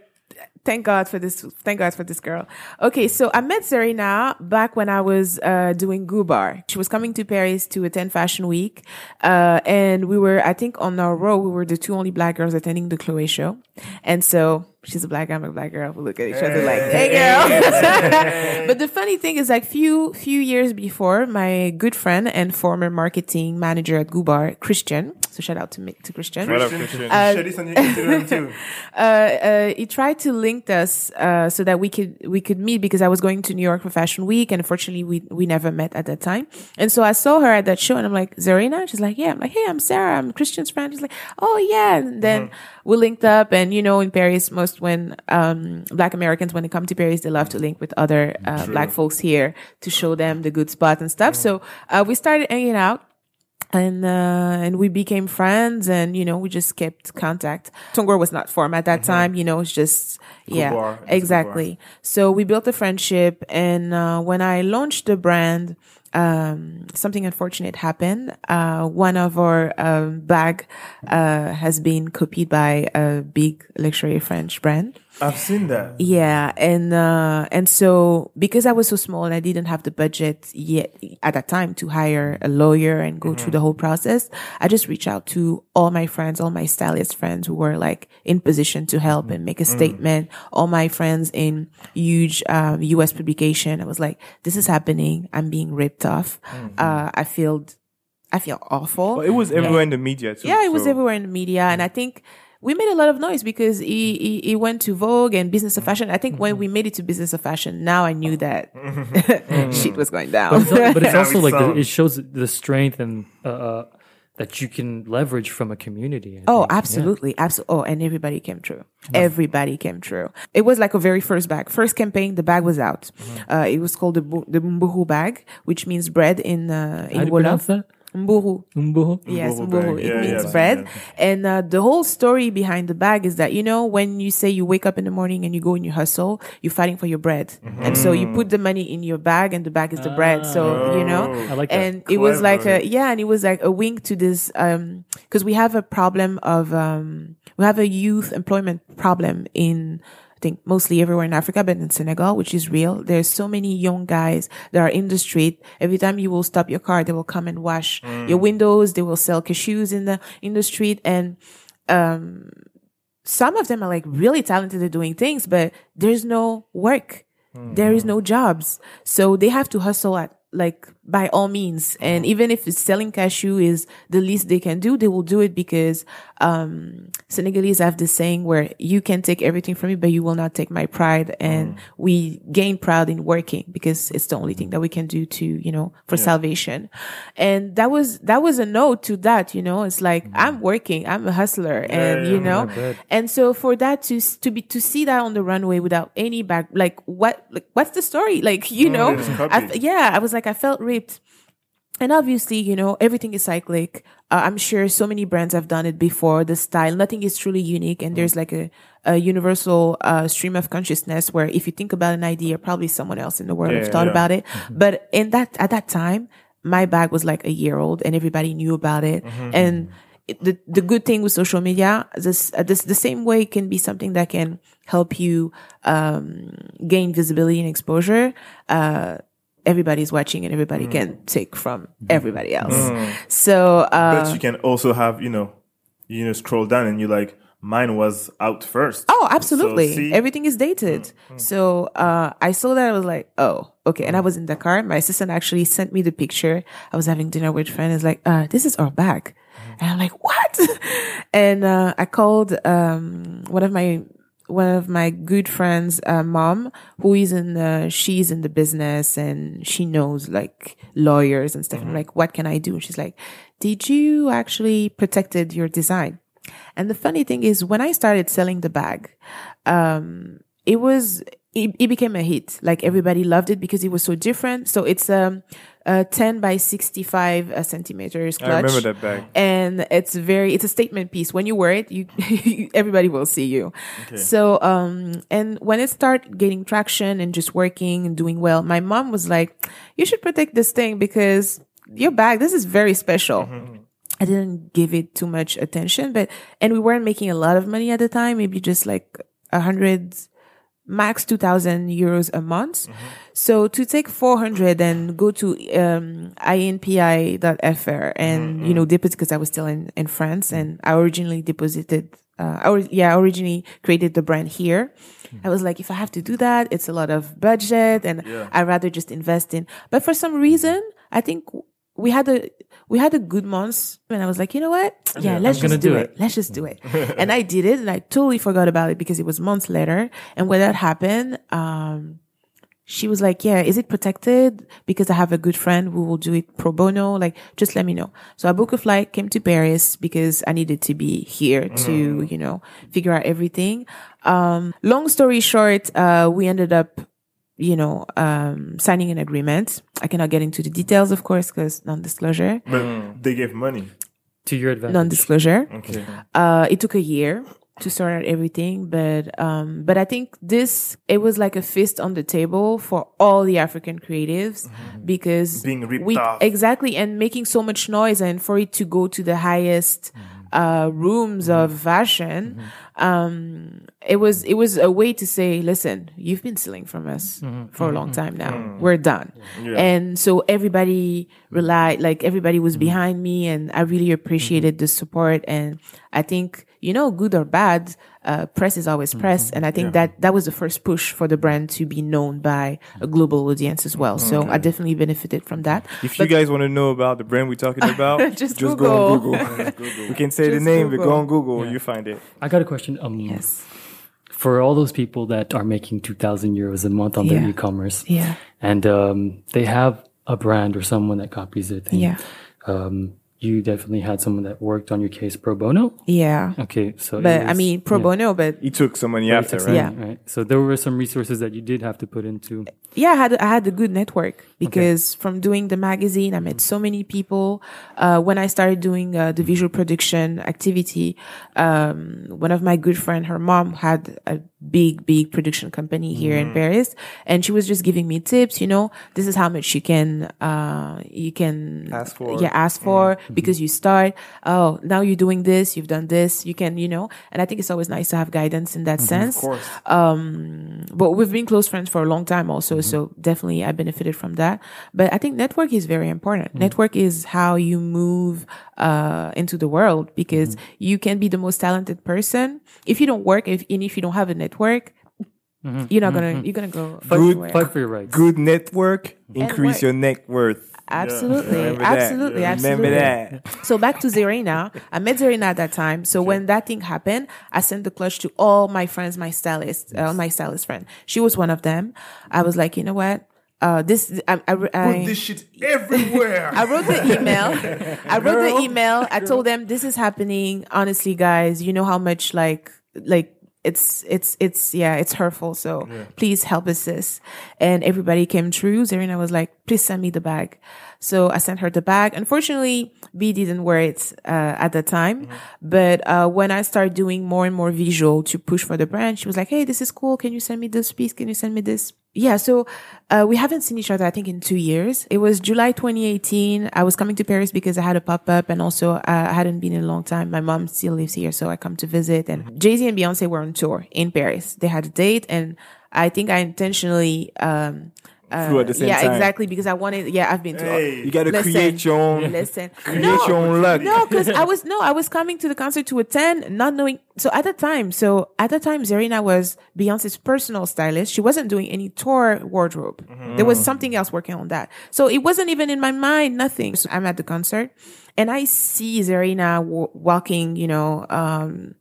thank God for this. Thank God for this girl. Okay, so I met Serena back when I was uh, doing Ghubar. She was coming to Paris to attend Fashion Week, uh, and we were, I think, on our row, we were the two only black girls attending the Chloe show, and so. She's a black guy, I'm a black girl. We look at each other like, "Hey, girl." <laughs> <laughs> but the funny thing is, like, few few years before, my good friend and former marketing manager at Ghubar, Christian. So shout out to me, to Christian Shout out Christian, Christian. share this on your Instagram too. <laughs> uh, uh, he tried to link us uh, so that we could we could meet because I was going to New York for Fashion Week, and unfortunately we we never met at that time. And so I saw her at that show, and I'm like, Zerina. She's like, Yeah. I'm like, Hey, I'm Sarah. I'm Christian's friend. She's like, Oh yeah. And then we linked up, and you know, in Paris, most when um, Black Americans when they come to Paris, they love to link with other uh, Black folks here to show them the good spots and stuff. So uh, we started hanging out and uh, and we became friends and you know we just kept contact Tongoro was not formed at that time you know it's just yeah. A good exactly so we built a friendship and uh, when i launched the brand um, something unfortunate happened. Uh, one of our um, bag uh, has been copied by a big luxury French brand. I've seen that. Yeah, and uh, and so because I was so small I didn't have the budget yet at that time to hire a lawyer and go through the whole process, I just reached out to all my friends, all my stylist friends who were like in position to help and make a statement. All my friends in huge um, U.S. publication. I was like, "This is happening. I'm being ripped off. Uh, I feel, I feel awful." Well, it was everywhere in the media too. Yeah, it was everywhere in the media, and I think we made a lot of noise because he, he he went to Vogue and Business of Fashion. I think when we made it to Business of Fashion, now I knew that <laughs> <laughs> shit was going down. But it's, al- but it's also like the, it shows the strength and uh, uh, that you can leverage from a community. I Oh, think. Yeah. absolutely, absolutely. Oh, and everybody came true. Everybody came true. It was like a very first bag, first campaign. The bag was out. Mm-hmm. Uh, it was called the Bu- the mburu bag, which means bread in uh, How do in you pronounce Wolof. That? Mburu. Yes, Mburu mburu. It Yeah, means yeah, bread. yeah. And uh, the whole story behind the bag is that, you know, when you say you wake up in the morning and you go and you hustle, you're fighting for your bread. And so you put the money in your bag and the bag is the bread. So, you know, I like that. and it was like a, yeah, and it was like a wink to this, um, cause we have a problem of, um, we have a youth employment problem in, I think mostly everywhere in Africa, but in Senegal, which is real. There's so many young guys that are in the street. Every time you will stop your car, they will come and wash your windows. They will sell cashews in the, in the street. And, um, some of them are like really talented at doing things, but there's no work. There is no jobs. So they have to hustle at like by all means. And even if it's selling cashew is the least they can do, they will do it because, um, Senegalese have this saying where you can take everything from me, but you will not take my pride. And we gain pride in working because it's the only thing that we can do to, you know, for salvation. And that was, that was a note to that, you know, it's like, I'm working, I'm a hustler and, you know, and so for that to, to be, to see that on the runway without any back, like what, like, what's the story? Like, you know, I, yeah, I was like, I felt And obviously, you know, everything is cyclic. Uh, I'm sure so many brands have done it before. The style, nothing is truly unique. And there's like a, a universal uh, stream of consciousness where if you think about an idea, probably someone else in the world Yeah, have thought yeah. about it. But in that, at that time, my bag was like a year old and everybody knew about it. And it- the, the good thing with social media, this, uh, this, the same way it can be something that can help you, um, gain visibility and exposure. Uh, everybody's watching and everybody can take from everybody else. So, uh, but you can also have, you know, you know, scroll down and you're like, mine was out first. Oh, absolutely. So. Everything is dated. So uh, I saw that. I was like, oh, okay. And I was in the car. My assistant actually sent me the picture. I was having dinner with friends. Like, uh, this is our bag. And I'm like, what? <laughs> and uh, I called um, one of my one of my good friends' uh, mom, who is in the she's in the business and she knows like lawyers and stuff. And I'm like, what can I do? And she's like, did you actually protected your design? And the funny thing is, when I started selling the bag, um, it was it, it became a hit. Like everybody loved it because it was so different. So it's um a 10 by 65 uh, centimeters clutch. I remember that bag. And it's very, it's a statement piece. When you wear it, you, <laughs> everybody will see you. So, um, and when it started getting traction and just working and doing well, my mom was like, you should protect this thing because your bag, this is very special. I didn't give it too much attention, but, and we weren't making a lot of money at the time, maybe just like a hundred, max 2000 euros a month. So to take 400 and go to, um, inpi.fr and, you know, deposit, cause I was still in, in France and I originally deposited, uh, I, yeah, I originally created the brand here. I was like, if I have to do that, it's a lot of budget and I'd rather just invest in, but for some reason, I think we had a we had a good month and I was like, you know what? Yeah, let's just do do it. it. Let's just do it. <laughs> and I did it and I totally forgot about it because it was months later. And when that happened, um she was like, yeah, is it protected? Because I have a good friend who will do it pro bono. Like, just let me know. So I booked a flight, came to Paris because I needed to be here to, you know, figure out everything. Um, long story short, uh, we ended up you know, um, signing an agreement. I cannot get into the details, of course, because non-disclosure, But they gave money. To your advantage. non-disclosure. Okay. Uh, it took a year to sort out everything, but, um, but I think this, it was like a fist on the table for all the African creatives because Being ripped we, off. exactly, and making so much noise and for it to go to the highest, uh, rooms of mm-hmm. fashion, mm-hmm. um, it was, it was a way to say, listen, you've been stealing from us mm-hmm. for a long time now. We're done. And so everybody relied, like everybody was behind me and I really appreciated the support. And I think, you know, good or bad, uh, press is always press. And I think that that was the first push for the brand to be known by a global audience as well. So I definitely benefited from that. If you guys want to know about the brand we're talking <laughs> about, Just go Google. on <laughs> Google. we can say the Just name, but go on Google, you find it. I got a question. Um, Yes. For all those people that are making 2,000 euros a month on their e-commerce Yeah. and um, they have a brand or someone that copies it. and, Yeah. Um, you definitely had someone that worked on your case pro bono. Yeah. Okay. So, it But I mean, pro yeah. bono, but He took some money after, right? Yeah. right. So there were some resources that you did have to put into. yeah, I had I had a good network because from doing the magazine, I met so many people. Uh, when I started doing uh, the visual production activity, um, one of my good friend, her mom had a big, big production company here in Paris, and she was just giving me tips. You know, this is how much you can uh, you can Ask for. Yeah, ask for because you start. Oh, now you're doing this. You've done this. You can, you know, and I think it's always nice to have guidance in that sense. Of course. Um, but we've been close friends for a long time also. So definitely I benefited from that. But I think network is very important. Mm. Network is how you move, uh, into the world because mm-hmm. you can be the most talented person. If you don't work, if, and if you don't have a network, mm-hmm. you're not gonna, mm-hmm. you're gonna go Fight, nowhere. fight for your rights. Good network, increase work. your net worth. Absolutely. Remember that. Absolutely. Absolutely. Remember that. So back to Zerina. I met Zerina at that time. So when that thing happened, I sent the clutch to all my friends, my stylist, uh, my stylist friend. She was one of them. I was like, you know what? Uh, this, I, I, I, Put this shit everywhere. <laughs> I wrote the email. I wrote the email. I told them this is happening. Honestly, guys, you know how much like like it's it's it's yeah, it's hurtful. So please help assist. And everybody came through. Zerina was like, please send me the bag. So I sent her the bag. Unfortunately, B didn't wear it uh, at the time. But uh, when I started doing more and more visual to push for the brand, she was like, hey, this is cool. Can you send me this piece? Can you send me this? Yeah, so uh, we haven't seen each other, I think, in two years. It was July 2018. I was coming to Paris because I had a pop up, and also uh, I hadn't been in a long time. My mom still lives here, so I come to visit. And Jay Z and Beyonce were on tour in Paris. They had a date, and I think I intentionally. Um, uh, Flew at the same yeah, time. exactly because I wanted. Yeah, I've been to. Hey. You got to Listen. create your own, Listen, create no, your own luck. no, because I was no, I was coming to the concert to attend, not knowing. So at the time, so at the time, Zerina was Beyonce's personal stylist. She wasn't doing any tour wardrobe. There was something else working on that. So it wasn't even in my mind. Nothing. So I'm at the concert, and I see Zerina w- walking. You know. um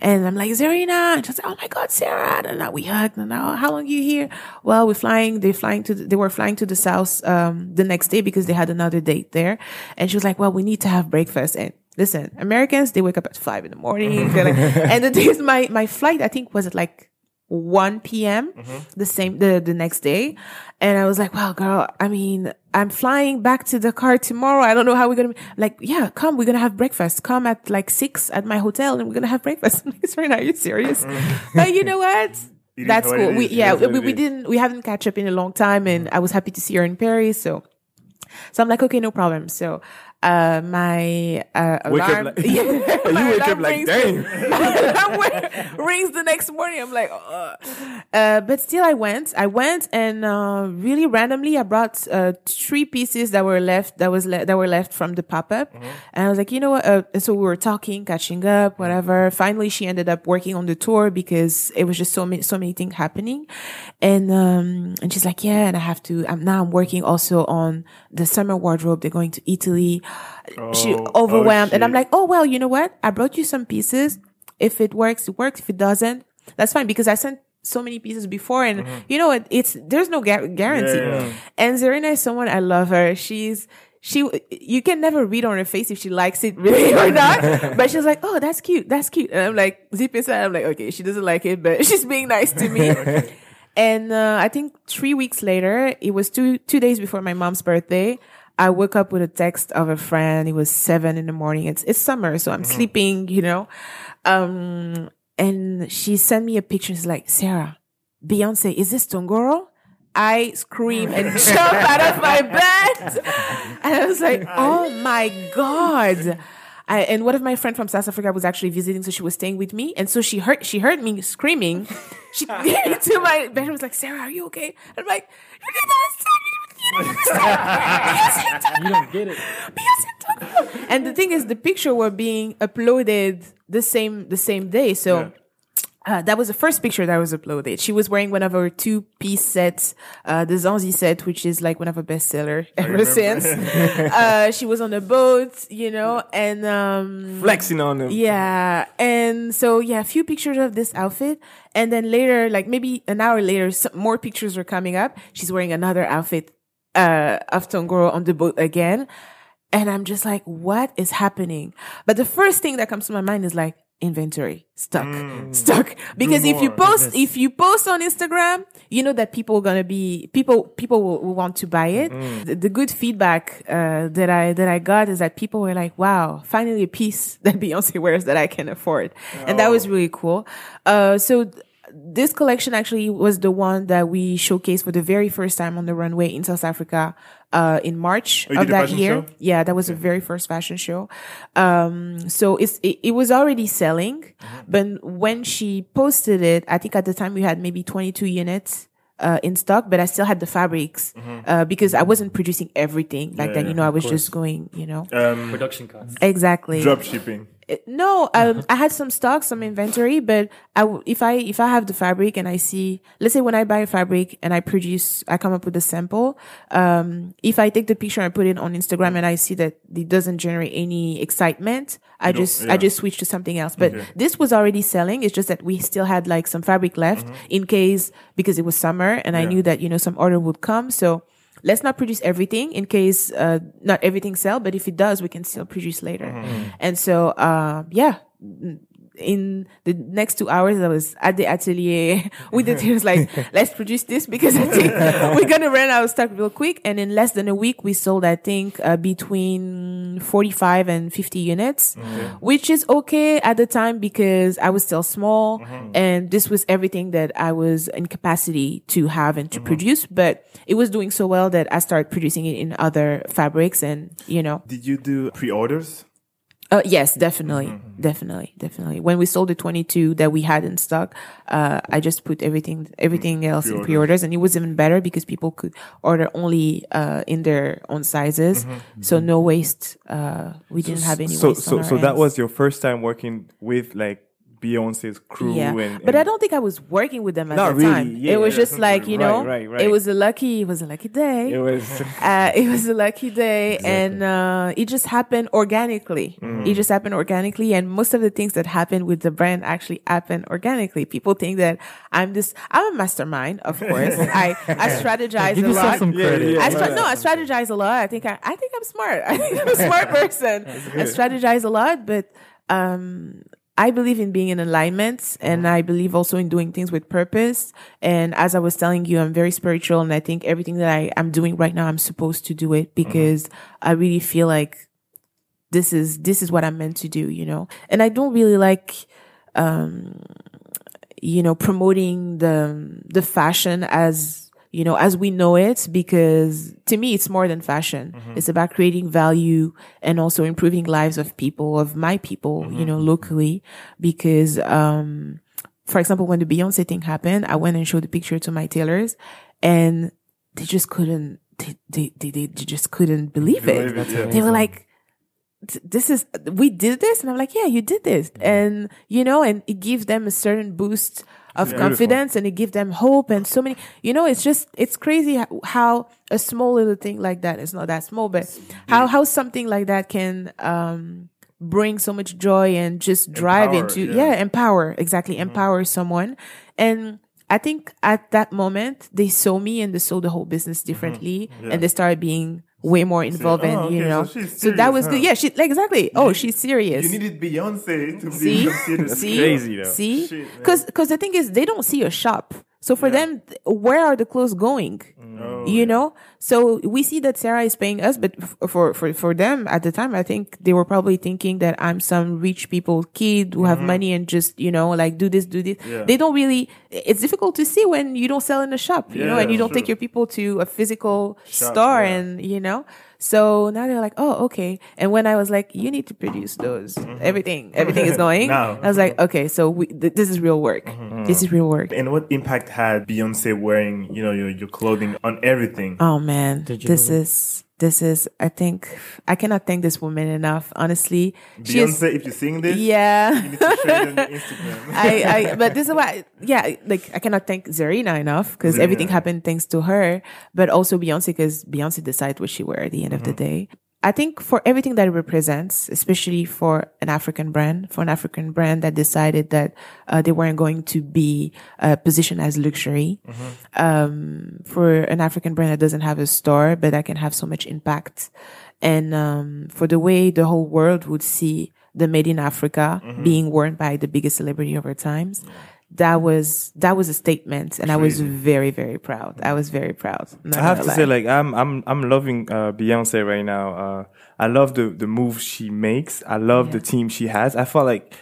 and I'm like, Zerina. And she's like, oh my God, Sarah. And now we hugged. And now, how long are you here? Well, we're flying. They're flying to, the, they were flying to the south, um, the next day because they had another date there. And she was like, well, we need to have breakfast. And listen, Americans, they wake up at five in the morning. <laughs> Like- and the <laughs> is, my, my flight, I think was at like 1 p.m. Mm-hmm. the same the the next day. And i was like well girl i mean i'm flying back to Dakar tomorrow. I don't know how we're gonna be like yeah come we're gonna have breakfast. Come at like six at my hotel and we're gonna have breakfast. <laughs> Sorry are you serious? Mm-hmm. <laughs> But you know what? <laughs> That's cool. we yeah It is what we, we didn't we haven't catch up in a long time and mm-hmm. i was happy to see her in paris so so I'm like, okay, no problem. So, uh, my, uh, up alarm, like- <laughs> yeah, <laughs> You wake up like, rings- dang. <laughs> my alarm rings the next morning. I'm like, uh, but still I went, I went and, uh, really randomly I brought, uh, three pieces that were left, that was, le- that were left from the pop-up. And I was like, you know what? Uh, so we were talking, catching up, whatever. Finally, she ended up working on the tour because it was just so many, so many things happening. And, um, and she's like, yeah, and I have to, I'm now I'm working also on the summer wardrobe. They're going to Italy. She Oh, overwhelmed. oh, and I'm like, oh, well, you know what? I brought you some pieces. If it works, it works. If it doesn't, that's fine because I sent so many pieces before and you know what? It's, there's no gar- guarantee. Mm-hmm. Yeah, yeah. And Zerina is someone I love her. She's, she, you can never read on her face if she likes it <laughs> really or not. <laughs> but she's like, oh, that's cute. That's cute. And I'm like, zip inside. I'm like, okay, she doesn't like it, but <laughs> she's being nice to me. And uh, I think three weeks later, it was two two days before my mom's birthday. I woke up with a text of a friend. It was seven in the morning. It's it's summer, so I'm sleeping, you know. Um, and she sent me a picture. She's like, Sarah, Beyonce, is this Tongoro? I scream and <laughs> jump out of my bed. <laughs> And I was like, oh my God. I, and one of my friends from South Africa was actually visiting, so she was staying with me. And so she heard, she heard me screaming. She <laughs> came into my bedroom, was like, Sarah, are you okay? I'm like, you understand. You don't understand. You don't get it. And the thing is, the picture were being uploaded the same, the same day. So, uh, that was the first picture that was uploaded. She was wearing one of her two piece sets, uh, the Zanzi set, which is like one of our bestseller ever since. <laughs> uh, she was on a boat, you know, and, um, Flexing on them. yeah. And so, yeah, a few pictures of this outfit. And then later, like maybe an hour later, some more pictures were coming up. She's wearing another outfit, uh, of Tongoro on the boat again. And I'm just like, what is happening? But the first thing that comes to my mind is like, inventory stuck. Stuck. Because if you post if you post on instagram you know that people are gonna be people people will, will want to buy it. The, the good feedback uh, that i that i got is that people were like wow finally a piece <laughs> that beyonce wears that i can afford. And that was really cool. Uh so this collection actually was the one that we showcased for the very first time on the runway in South Africa uh, in March Oh, of that year. show? Yeah, that was the very first fashion show. Um, so it's, it, it was already selling, Mm-hmm. but when she posted it, I think at the time we had maybe 22 units. Uh, in stock, but I still had the fabrics, uh, because I wasn't producing everything like Mm-hmm. Yeah, that. You know, I was just going, you know, Um, Production costs. exactly. drop shipping. No, um, I had some stock, some inventory, but I, w- if I, if I have the fabric and I see, let's say when I buy a fabric and I produce, I come up with a sample, um, if I take the picture and put it on Instagram and I see that it doesn't generate any excitement, I just, yeah. I just switch to something else. But Okay. this was already selling. It's just that we still had like some fabric left in case, because it was summer and I Mm-hmm. Knew that, you know, some order would come. So, let's not produce everything in case uh, not everything sell but if it does we can still produce later Mm-hmm. and so uh, yeah in the next two hours i was at the atelier <laughs> with the <laughs> teams like let's produce this because i think <laughs> we're gonna run out of stock real quick. And in less than a week we sold i think uh, between 45 and 50 units mm-hmm. which is okay at the time because i was still small mm-hmm. and this was everything that i was in capacity to have and to mm-hmm. produce but it was doing so well that i started producing it in other fabrics and you know. Did you do pre-orders? Uh, yes, definitely, definitely, definitely. When we sold the 22 that we had in stock, uh, I just put everything, everything else in Pre-orders. pre-orders and it was even better because people could order only, uh, in their own sizes. So no waste. Uh, we didn't have any so waste. so so that ends. was your first time working with like Beyonce's crew yeah, and, but I don't think I was working with them at Not that time. yeah, it was yeah. just like you know, right, right. it was a lucky, it was a lucky day. it was <laughs> uh, it was a lucky day and uh, it just happened organically Mm-hmm. it just happened organically and most of the things that happened with the brand actually happened organically people think that i'm this i'm a mastermind of course <laughs> i i strategize Give a lot some credit. yeah. I stra- no, I strategize a lot. I think I, I think I'm smart. <laughs> I think I'm a smart person. I strategize a lot, but um, I believe in being in alignment and I believe also in doing things with purpose. And as I was telling you, I'm very spiritual and I think everything that I am doing right now, I'm supposed to do it because I really feel like this is, this is what I'm meant to do, you know? And I don't really like, um, you know, promoting the, the fashion as, you know, as we know it, because to me, it's more than fashion. Mm-hmm. It's about creating value and also improving lives of people, of my people, you know, mm-hmm. locally. Because, um, for example, when the Beyonce thing happened, I went and showed the picture to my tailors and they just couldn't, they, they, they, they just couldn't believe it. Believe it, yeah. They were like, this is, we did this? And I'm like, yeah, you did this. Mm-hmm. And, you know, and it gives them a certain boost of confidence and it gives them hope and so many, you know, it's just, it's crazy how, how a small little thing like that, it's not that small, but how, how something like that can, um, bring so much joy and just drive Empower, into, yeah. yeah, empower, exactly, empower someone. And I think at that moment, they saw me and they saw the whole business differently and they started being way more involved oh, in, you know. so she's that was huh? good. Yeah, she, like, exactly. Oh, she's serious. You needed Beyonce to See? be. <laughs> See? crazy, though. See? Because because the thing is, they don't see a shop. So for them, where are the clothes going? Oh, you know? So we see that Sarah is paying us, but for, for, for them at the time, I think they were probably thinking that I'm some rich people kid who have money and just, you know, like do this, do this. Mm-hmm. Yeah. They don't really, it's difficult to see when you don't sell in a shop, you know, and you don't true. take your people to a physical Shop, store yeah. and, you know, so now they're like, oh, okay. And when I was like, you need to produce those, everything, everything is going. Mm-hmm. Now. Mm-hmm. I was like, okay, so we, th- this is real work. This is real work. And what impact had Beyonce wearing, you know, your, your clothing on everything? Oh man, Did you this really? is this is. I think I cannot thank this woman enough. Honestly, She is- Beyonce, if you're seeing this, yeah. you need to share it on <laughs> Instagram. I, I, but this is why, yeah, like I cannot thank Zerina enough because everything happened thanks to her, but also Beyonce because Beyonce decides what she wear at the end of the mm-hmm. day. I think for everything that it represents, especially for an African brand, for an African brand that decided that uh, they weren't going to be uh, positioned as luxury, um, for an African brand that doesn't have a store, but that can have so much impact. And, um, for the way the whole world would see the made in Africa being worn by the biggest celebrity of our times. That was, that was a statement. And I was very, very proud. I was very proud. I'm not I have gonna to say, like, I'm I'm I'm loving uh, Beyonce right now. Uh, I love the the moves she makes. I love the team she has. I felt like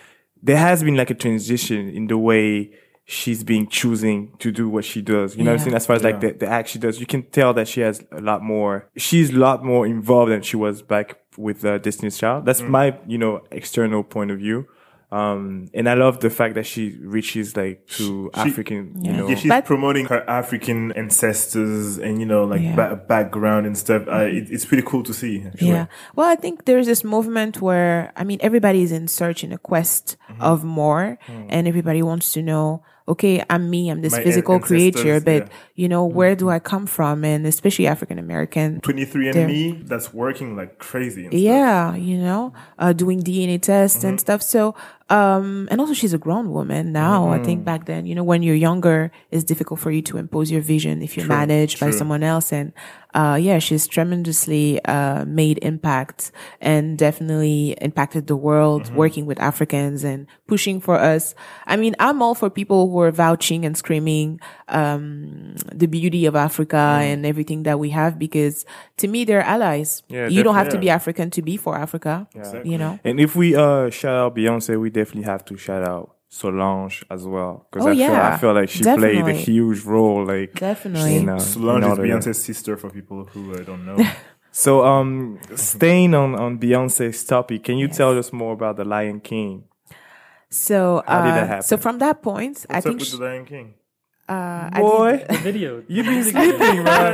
there has been like a transition in the way she's been choosing to do what she does. You know what I'm Yeah. saying? As far as like the, the act she does, you can tell that she has a lot more. She's a lot more involved than she was back with uh, Destiny's Child. That's Mm. my you know external point of view. Um, and I love the fact that she reaches like to African, you know, Yeah, she's But- promoting her African ancestors and you know like Yeah. ba- background and stuff. Uh, it, it's pretty cool to see. Actually. Yeah. Well, I think there's this movement where, I mean, everybody is in search in a quest Mm-hmm. of more and everybody wants to know, okay, I'm me, I'm this My physical ancestors, creature, but yeah. Mm-hmm. you know, where do I come from? And especially African American. 23 There. and Me, that's working like crazy. Yeah, you know, uh, doing DNA tests and stuff. So, um, and also she's a grown woman now. I think back then, you know, when you're younger, it's difficult for you to impose your vision if you're managed by someone else. And, uh, yeah, she's tremendously, uh, made impact and definitely impacted the world working with Africans and pushing for us. I mean, I'm all for people who are vouching and screaming, um, the beauty of Africa and everything that we have because to me, they're allies. Yeah, you don't have to be African to be for Africa. Yeah, You know? And if we uh shout out Beyonce, we definitely have to shout out Solange as well because Oh, I feel yeah. I feel like she played a huge role, like Definitely. in, uh, Solange in is all of that. Beyonce's <laughs> sister for people who uh, don't know. <laughs> So um, staying on on Beyonce's topic, can you tell us more about the Lion King? So, How did that uh, happen? so from that point, I What's up think with sh- the Lion King? Uh, Boy, The video. you've been sleeping, man.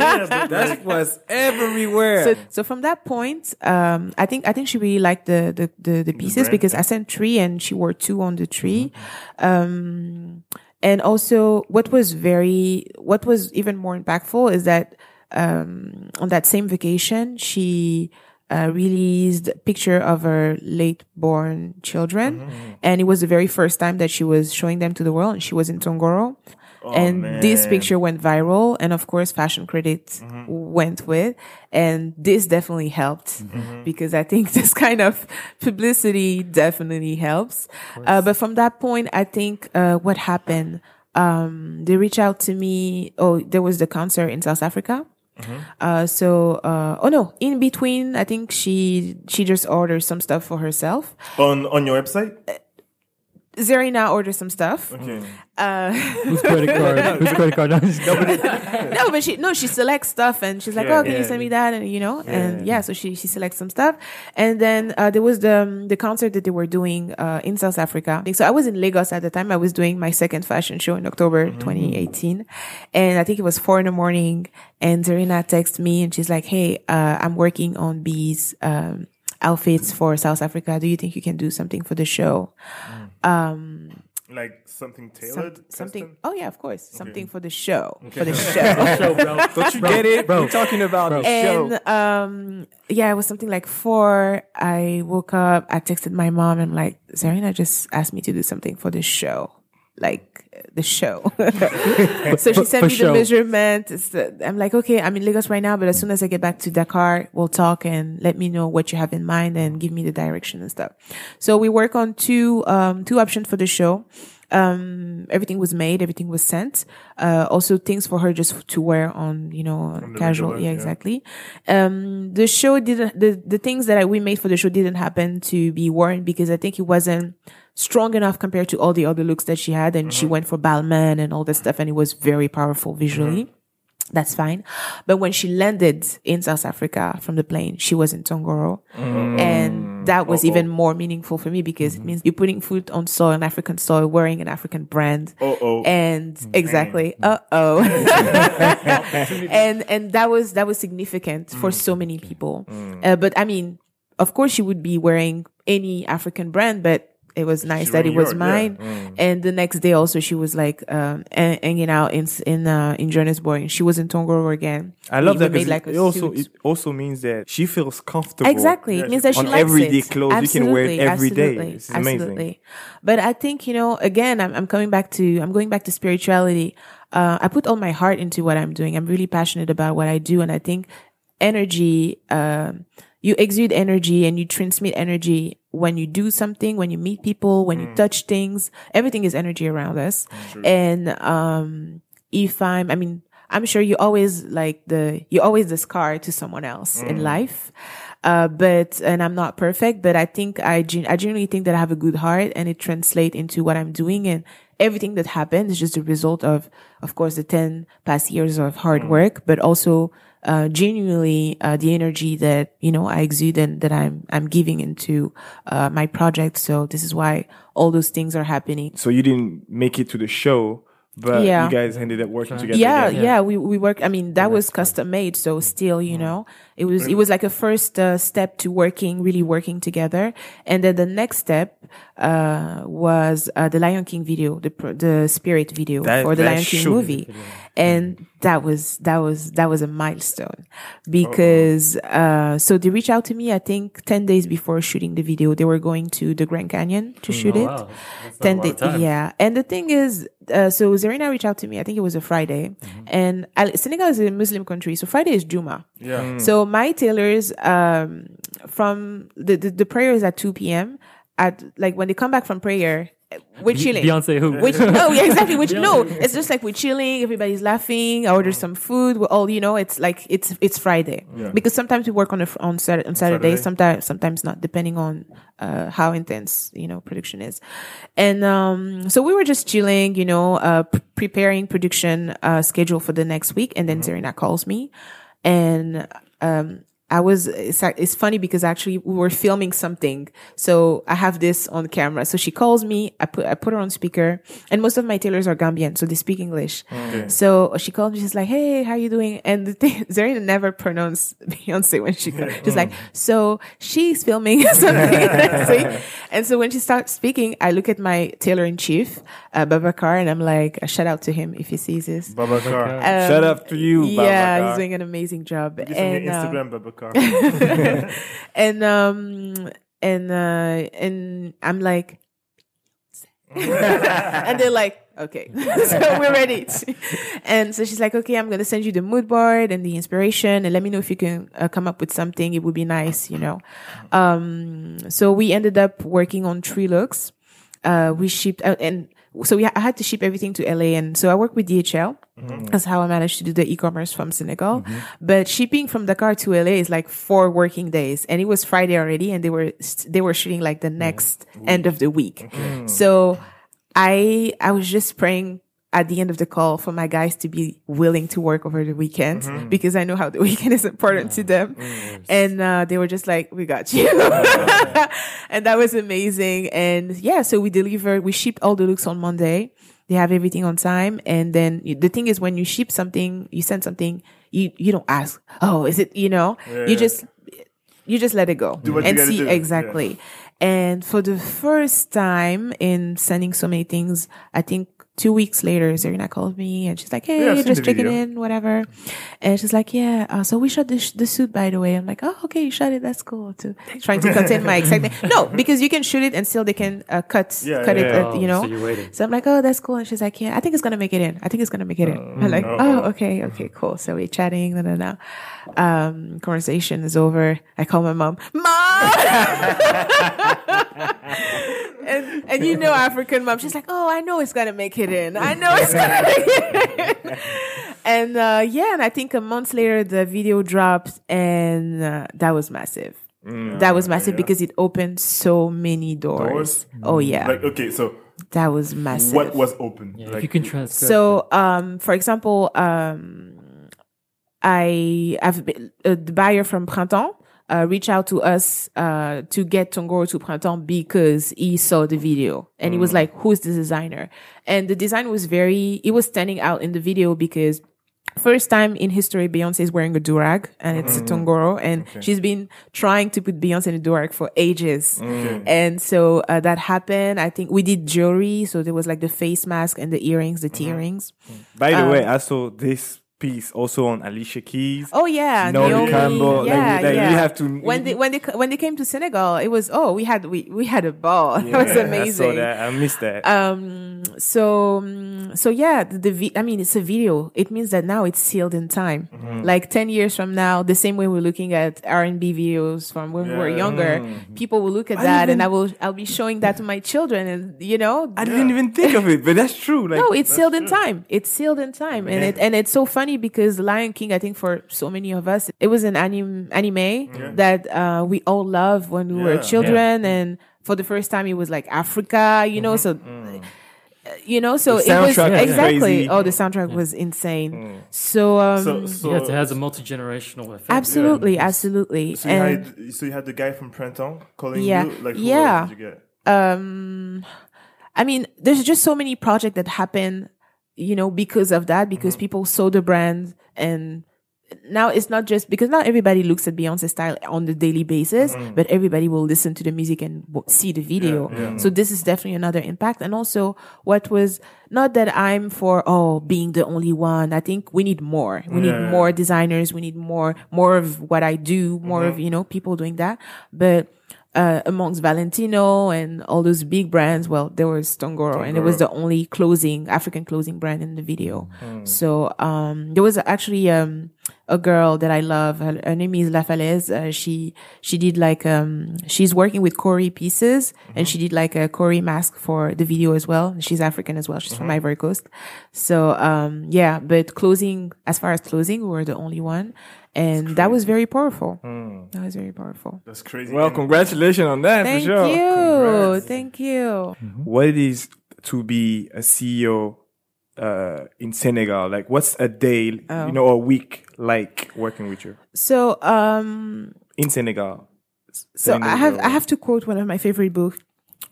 that was everywhere. so, so from that point, um, I think I think she really liked the the the, the pieces brand, because I sent three and she wore two on the tree. Mm-hmm. Um, and also, what was very what was even more impactful is that um, on that same vacation, she uh, released a picture of her late born children, Mm-hmm. and it was the very first time that she was showing them to the world. And she was in Tongoro. And this picture went viral and of course fashion credits went with and this definitely helped because i think <laughs> this kind of publicity definitely helps. Uh, but from that point i think uh, what happened um, they reached out to me. Oh there was the concert in south africa. Uh, so, uh, oh no, in between, I think she, she just ordered some stuff for herself. on on your website. Zerina ordered some stuff. Okay. <laughs> Whose credit card? <laughs> Whose credit card? No, I'm just <laughs> kidding. no, but she, no, she selects stuff and she's like, Yeah, oh, can you send me that? And, you know, and yeah, so she, she selects some stuff. And then, uh, there was the, um, the concert that they were doing, uh, in South Africa. So I was in Lagos at the time. I was doing my second fashion show in October 2018. And I think it was four in the morning and Zerina texts me and she's like, Hey, uh, I'm working on B's, um, outfits for South Africa. Do you think you can do something for the show? Like something Some- tailored. something. custom? Oh yeah, of course. Something for the show. <laughs> For the show. Show, bro. Don't you Bro, get it? bro. We're talking about the and show. um yeah it was something like four i woke up i texted my mom and i'm like zerina just asked me to do something for the show like the show. <laughs> So she sent me the measurement. It's the- i'm like okay i'm in lagos right now but as soon as i get back to dakar we'll talk and let me know what you have in mind and give me the direction and stuff. So we work on two um two options for the show. Um everything was made everything was sent. Uh also things for her just to wear on you know the casual. regular, yeah yeah. exactly. Um the show didn't the the things that I, we made for the show didn't happen to be worn because i think it wasn't strong enough compared to all the other looks that she had and Mm-hmm. she went for balmain and all that stuff and it was very powerful visually Mm-hmm. that's fine. But when she landed in South Africa from the plane, she was in Tongoro. Mm. And that was even more meaningful for me because Mm-hmm. it means you're putting foot on soil, an African soil, wearing an African brand. Oh oh. And exactly. Uh oh. <laughs> <laughs> and and that was that was significant for Mm. so many people. Uh, but I mean, of course she would be wearing any African brand, but it was nice that it wearing was mine. yeah. Mm. And the next day also she was like um hanging out in in uh, in Johannesburg. She was in Tongoro again. I love We- that made because like it, also suit. it also means that she feels comfortable. Exactly. It means that she on likes everyday it. clothes. You can wear it every day. absolutely, It's amazing. Absolutely. But I think, you know, again, I'm, I'm coming back to, I'm going back to spirituality. Uh, I put all my heart into what I'm doing. I'm really passionate about what I do. And I think energy, um, you exude energy and you transmit energy when you do something, when you meet people, when you touch things. Everything is energy around us. And, um, if I'm, I mean, I'm sure you always like the, you always the scar to someone else in life. Uh, but, and I'm not perfect, but I think I, gen- I genuinely think that I have a good heart and it translates into what I'm doing and everything that happened is just a result of, of course, the 10 past years of hard work, but also, uh, genuinely, uh, the energy that, you know, I exude and that I'm, I'm giving into, uh, my project. So this is why all those things are happening. So you didn't make it to the show, but Yeah. you guys ended up working together. yeah, again. yeah, we we work. I mean, that was custom made, so still, you know, it was it was like a first uh, step to working, really working together, and then the next step uh, was uh, the Lion King video, the the Spirit video That- for the Lion King should- movie, and that was that was that was a milestone because uh, so they reached out to me. I think ten days before shooting the video, they were going to the Grand Canyon to shoot Oh, it. That's 10 days. Yeah. And the thing is, uh, so Zerina reached out to me. I think it was a Friday. Mm-hmm. And Al- Senegal is a Muslim country. So Friday is Juma. Yeah. So my tailors, um, from the, the, the prayer is at 2 p.m. At like when they come back from prayer, we're chilling. Beyonce who? Which oh yeah exactly. Which no it's just like we're chilling everybody's laughing I order some food we're all you know it's like it's it's Friday. Because sometimes we work on a, on Saturday on Saturday, Saturday. sometimes sometimes not depending on uh how intense you know production is. And um so we were just chilling you know uh p- preparing production uh schedule for the next week and then Serena calls me and um I was, it's, it's funny because actually we were filming something. So I have this on camera. So she calls me, I put, I put her on speaker and most of my tailors are Gambian. So they speak English. So she called me, she's like, Hey, how you doing? And the thing, <laughs> Zerina never pronounced <laughs> Beyonce when she, <laughs> she's like, so she's filming something. and so when she starts speaking, I look at my tailor in chief, uh, Babacar, and I'm like, uh, shout out to him if he sees this. Babacar. Um, Shout out to you, Yeah, Babacar. he's doing an amazing job. This is and, your uh, Instagram, Babacar. <laughs> and um and uh and I'm like <laughs> and they're like Okay. <laughs> so we're ready. and so she's like, okay, I'm going to send you the mood board and the inspiration and let me know if you can uh, come up with something. It would be nice, you know. Um, so we ended up working on three looks. Uh, we shipped out and so we, I had to ship everything to LA. And so I work with DHL. Mm-hmm. That's how I managed to do the e-commerce from Senegal. Mm-hmm. But shipping from Dakar to LA is like four working days. And it was Friday already. And they were, they were shooting like the mm. next end of the week. So I, I was just praying at the end of the call for my guys to be willing to work over the weekend because I know how the <laughs> weekend is important to them. And, uh, they were just like, we got you. <laughs> <laughs> and that was amazing. And yeah, so we delivered, we shipped all the looks on Monday. They have everything on time. And then the thing is, when you ship something, you send something, you, you don't ask, oh, is it, you know, you just, you just let it go and see do, exactly. And for the first time in sending so many things, I think two weeks later, Zerina called me and she's like, Hey, Yeah, just checking in, whatever. And she's like, Yeah, uh, so we shot the, sh- the suit, by the way. I'm like, Oh, okay, you shot it. That's cool. To trying to contain my <laughs> excitement. No, because you can shoot it and still they can uh, cut, Yeah, cut yeah, it, yeah. uh, you know. so. So I'm like, oh, that's cool. And she's like, yeah, I think it's gonna make it in. I think it's gonna make it in. I'm like, oh, okay, okay, cool. So we're chatting, no, no, no. Um, conversation is over. I call my mom, mom, <laughs> and and you know African mom. She's like, oh, I know it's gonna make it in. I know it's gonna <laughs> make it <laughs> and uh, yeah, and I think a month later the video dropped, and uh, that was massive. that was massive because it opened so many doors. Doors? Oh yeah, Like, okay, so that was massive. what was open? Yeah, like, if you can transcribe. So, um, for example, um, I have been, uh, the buyer from Printemps uh, reached out to us uh, to get Tongoro to Printemps because he saw the video and he was like, "Who's the designer?" And the design was very, it was standing out in the video because first time in history Beyonce is wearing a durag and it's a Tongoro and she's been trying to put Beyonce in a durag for ages. And so uh, that happened. I think we did jewelry. So there was like the face mask and the earrings, the tea earrings. By the Um, way, I saw this piece also on Alicia Keys. Oh yeah, Naomi Naomi. Campbell, like, Yeah, like, you yeah. have to- when they when they when they came to Senegal, it was oh we had we we had a ball. <laughs> That was Yeah, I saw amazing. that. I missed that. Um. So um, so yeah, the, the vi- I mean it's a video. It means that now it's sealed in time. Mm-hmm. Like ten years from now, the same way we're looking at R and B videos from when we were younger, Mm-hmm. people will look at that, and I will I'll be showing that to my children, and you know I didn't even think of it, but that's true. Like, no, it's sealed in time. It's sealed in time, and it and it's so funny because Lion King. I think for so many of us, it was an anime anime that uh, we all loved when we were Yeah. children, and for the first time, it was like Africa. You know, so. uh, You know, so it was soundtrack exactly. crazy. Oh, the soundtrack was insane. So, um, so, so, yes, it has a multi generational effect. absolutely, absolutely, so you, and had, so you had the guy from Printemps calling Yeah. you? Like, who Yeah. else you get? um i mean there's just so many projects that happen you know because of that because mm-hmm. people saw the brand and now it's not just because not everybody looks at Beyonce style on the daily basis, mm-hmm. but everybody will listen to the music and w- see the video. So this is definitely another impact. And also what was not that I'm for, oh, being the only one. I think we need more. We need Yeah. more designers. We need more, more of what I do, more of, mm-hmm. you know, people doing that. But, uh, amongst Valentino and all those big brands, well, there was Tongoro, and it was the only closing African closing brand in the video. So, um, there was actually, um, a girl that I love. Her, her name is La Falaise. Uh, she, she did like, um, she's working with cowrie pieces and she did like a cowrie mask for the video as well. She's African as well. She's from Ivory Coast. So, um, yeah, but closing as far as closing, we were the only one. And that was very powerful. That was very powerful. That's crazy. well, And- congratulations on that Thank for sure. you. Congrats. Thank you. What it is to be a CEO uh, in Senegal? Like, what's a day, Oh. you know, a week like working with you So, um, in Senegal? so I have I have to quote one of my favorite books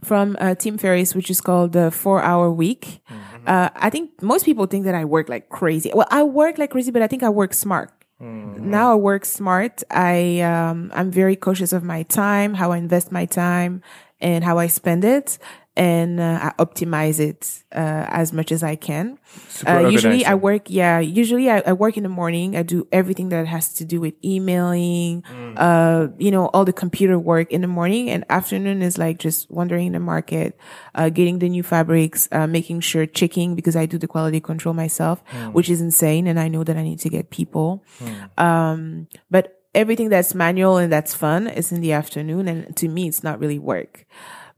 from uh, Tim Ferriss, which is called the Four Hour Week. Uh, I think most people think that I work like crazy. Well, I work like crazy, but I think I work smart. Now I work smart. I um, I'm very cautious of my time, how I invest my time, and how I spend it. And uh, I optimize it uh, as much as I can. Super Uh, usually, I work. Yeah, usually I, I work in the morning. I do everything that has to do with emailing, uh, you know, all the computer work in the morning. And afternoon is like just wandering the market, uh, getting the new fabrics, uh, making sure checking because I do the quality control myself, which is insane. And I know that I need to get people. Um, but everything that's manual and that's fun is in the afternoon. And to me, it's not really work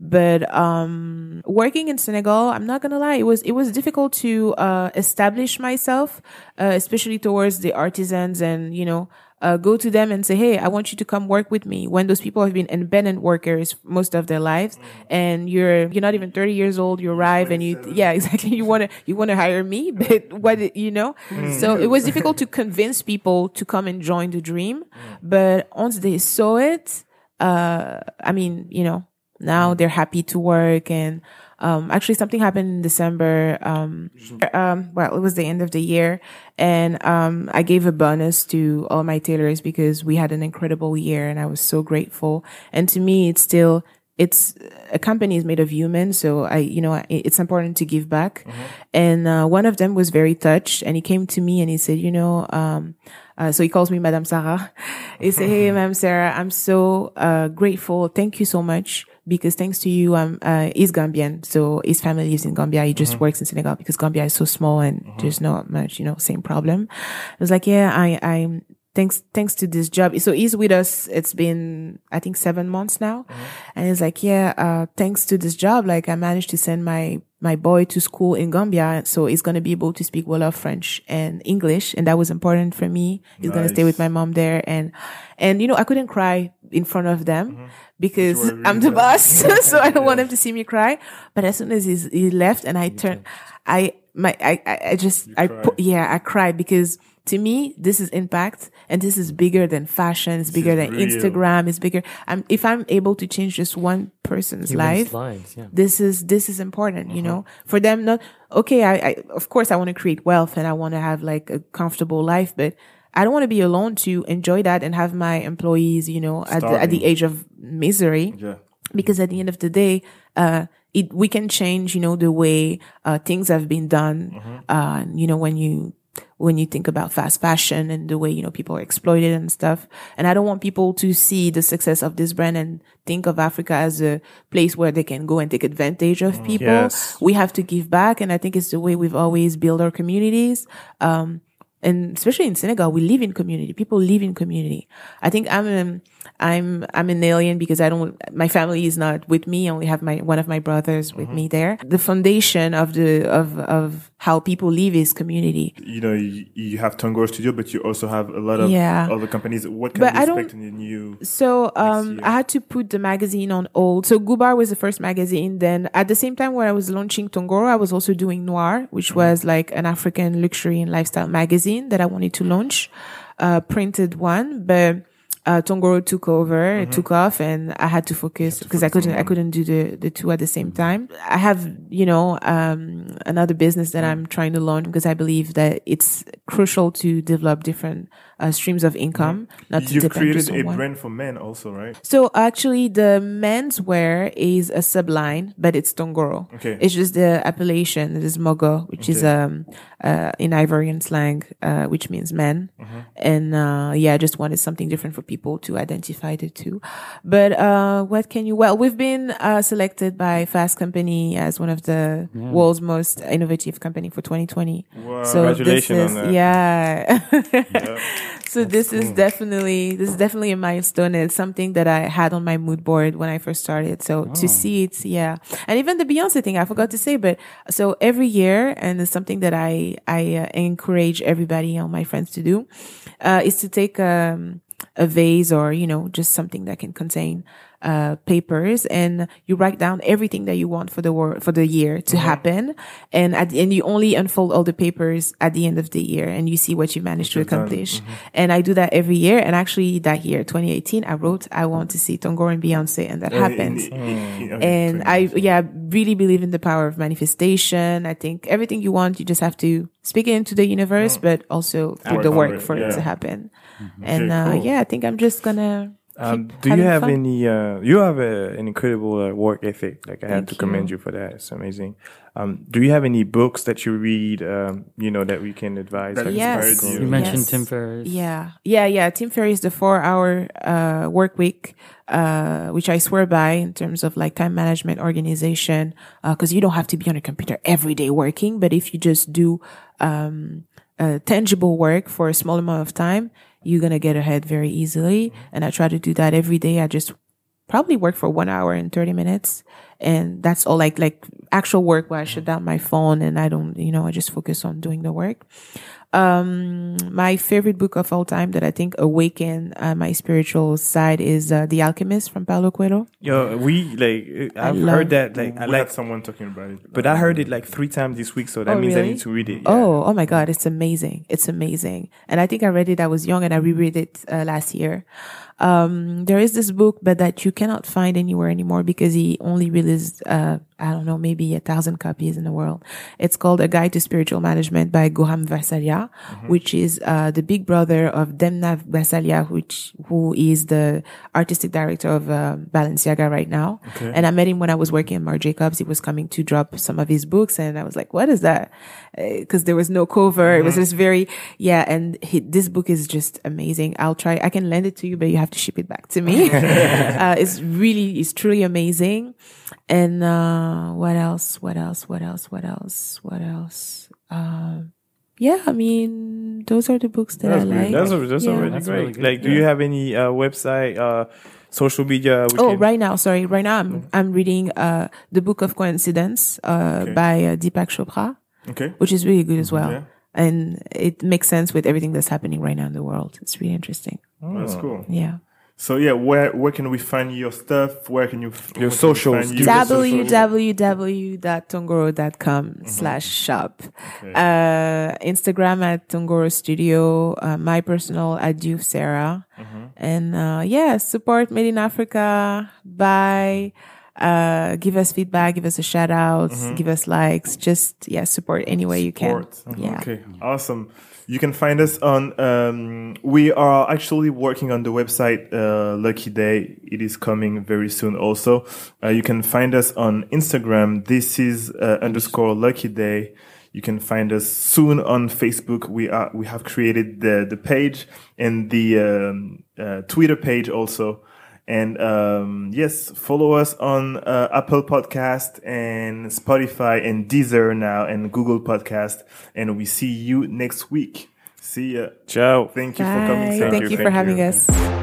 but um working in Senegal I'm not going to lie it was it was difficult to uh establish myself uh, especially towards the artisans and you know uh, go to them and say hey I want you to come work with me when those people have been independent workers most of their lives. And you're you're not even 30 years old you arrive and you yeah <laughs> exactly you want to you want to hire me <laughs> but what you know? So it was difficult to convince people to come and join the dream. But once they saw it uh I mean you know now they're happy to work and um actually something happened in december um um well it was the end of the year and um i gave a bonus to all my tailors because we had an incredible year and i was so grateful. And to me it's still it's a company is made of humans so i you know it's important to give back. And uh, one of them was very touched and he came to me and he said you know um uh, so he calls me Madame Sarah. <laughs> He said, "Hey, Madame Sarah, I'm so uh, grateful. Thank you so much because thanks to you, I'm uh, he's Gambian, so his family lives in Gambia. He just works in Senegal because Gambia is so small and there's not much, you know, same problem." I was like, "Yeah, I, I'm." Thanks, thanks to this job. So he's with us. It's been, I think, seven months now. And he's like, yeah, uh, thanks to this job, like I managed to send my, my boy to school in Gambia. So he's going to be able to speak Wolof, French and English. And that was important for me. He's going to stay with my mom there. And, and, you know, I couldn't cry in front of them because were really <laughs> I'm the boss. <laughs> so I don't want him to see me cry. But as soon as he's, he left and I turned, I, my, I, I, just, I, pu- yeah, I cried because to me, this is impact and this is bigger than fashion. It's bigger than real. Instagram. It's bigger. I'm, if I'm able to change just one person's Humans' life, lives, yeah. this is this is important you know for them not okay I, I of course i want to create wealth and i want to have like a comfortable life but i don't want to be alone to enjoy that and have my employees you know at the, at the age of misery Yeah. because at the end of the day uh it we can change you know the way uh things have been done uh you know when you when you think about fast fashion and the way you know people are exploited and stuff and i don't want people to see the success of this brand and think of africa as a place where they can go and take advantage of people Yes. we have to give back and i think it's the way we've always built our communities um and especially in Senegal, we live in community. People live in community. I think I'm um, I'm I'm an alien because I don't. My family is not with me. I only have my one of my brothers with me there. The foundation of the of of how people live is community. You know, you, you have Tongoro Studio, but you also have a lot of Yeah. other companies. What can But I don't- expect in the new? So um. I had to put the magazine on hold. So Ghubar was the first magazine. Then at the same time where I was launching Tongoro, I was also doing Noir, which was like an African luxury and lifestyle magazine that I wanted to launch, uh, printed one, but. Uh, Tongoro took over, it took off, and I had to focus because I couldn't, I couldn't do the the two at the same time. I have, you know, um, another business that I'm trying to launch because I believe that it's crucial to develop different uh, streams of income, not to You've created a brand for men also, right? So actually, the menswear is a subline, but it's Tongoro. Okay. It's just the appellation. It is Mogo, which is um uh in Ivorian slang, uh which means men. Mm-hmm. And uh yeah, I just wanted something different for people to identify the two. But uh what can you? Well, we've been uh selected by Fast Company as one of the world's most innovative company for 2020. Wow. So this is on that. yeah. <laughs> So this is definitely this is definitely a milestone. It's something that I had on my mood board when I first started. So to see it, yeah, and even the Beyonce thing, I forgot to say, but so every year, and it's something that I I uh, encourage everybody, all my friends, to do, uh, is to take um, a vase or you know just something that can contain uh, papers. And you write down everything that you want for the wor- for the year to happen. And at the, and you only unfold all the papers at the end of the year and you see what you managed to accomplish. And I do that every year. And actually that year 2018 I wrote I want to see Tongoro and Beyonce and that Uh, in- happens in- in- and I, 20. yeah, really believe in the power of manifestation. I think everything you want, you just have to speak it into the universe, but also do the work for it to happen. And, uh, cool. yeah, I think I'm just gonna Um, do you have fun. any? Uh, you have a, an incredible uh, work ethic. Like I have Thank to commend you. you for that. It's amazing. Um, do you have any books that you read? Um, you know that we can advise. That Yes. You you. mentioned Yes. Tim Ferriss. Yeah, yeah, yeah. Tim Ferriss, the four-hour uh, work week, uh, which I swear by in terms of like time management, organization, because you don't have to be on a computer every day working. But if you just do um, uh, tangible work for a small amount of time, you're gonna get ahead very easily. And I try to do that every day. I just probably work for one hour and 30 minutes and that's all like like actual work where i shut down my phone and i don't you know i just focus on doing the work um my favorite book of all time that i think awakened uh, my spiritual side is uh, the alchemist from paulo coelho Yo, we like. I've love- heard that. Like, I we like, had someone talking about it. but I heard it like three times this week, so that Oh, means I need to read it. yeah. Oh, oh my God, it's amazing. It's amazing. And I think I read it, I was young and I reread it uh, last year. Um, there is this book, but that you cannot find anywhere anymore because he only released, uh, I don't know, maybe a thousand copies in the world. It's called A Guide to Spiritual Management by Guram Gvasalia, which is, uh, the big brother of Demna Gvasalia, which, who is the artistic director of, uh, Balenciaga right now. And I met him when I was working at Marc Jacobs. He was coming to drop some of his books and I was like, what is that? Because there was no cover. It was just very, yeah. And he, this book is just amazing. I'll try, I can lend it to you, but you have to ship it back to me. <laughs> uh, it's really, it's truly amazing. And, uh, what else? What else? What else? What else? What else? Um, yeah, I mean, those are the books that That's I great. like. That's, that's Yeah. already That's great. really good. Like, do you have any uh, website, uh, social media? we Oh, can- right now, sorry. Right now, I'm I'm reading uh the Book of Coincidence uh Okay. by uh, Deepak Chopra, Okay. which is really good as well, Yeah. and it makes sense with everything that's happening right now in the world. It's really interesting. Oh, that's cool. Yeah. So yeah, where where can we find your stuff? Where can you Your where can socials. find you? Your socials. www.tongoro.com slash shop. Uh, Instagram at Tongoro Studio, uh, my personal at Diouf Sarah. And, uh, yeah, support Made in Africa. Buy, uh, give us feedback, give us a shout out, give us likes. Just, yeah, support any way you can. Support. Yeah. Okay, awesome. You can find us on. Um, we are actually working on the website uh, Lucky Day. It is coming very soon. Also, uh, you can find us on Instagram. This is uh, underscore Lucky Day. You can find us soon on Facebook. We are we have created the the page and the um, uh, Twitter page also. And um, yes, follow us on uh, Apple Podcast and Spotify and Deezer now and Google Podcast. And we see you next week. See ya. Ciao. Thank you for coming. Bye. Sarah. Thank you for having us.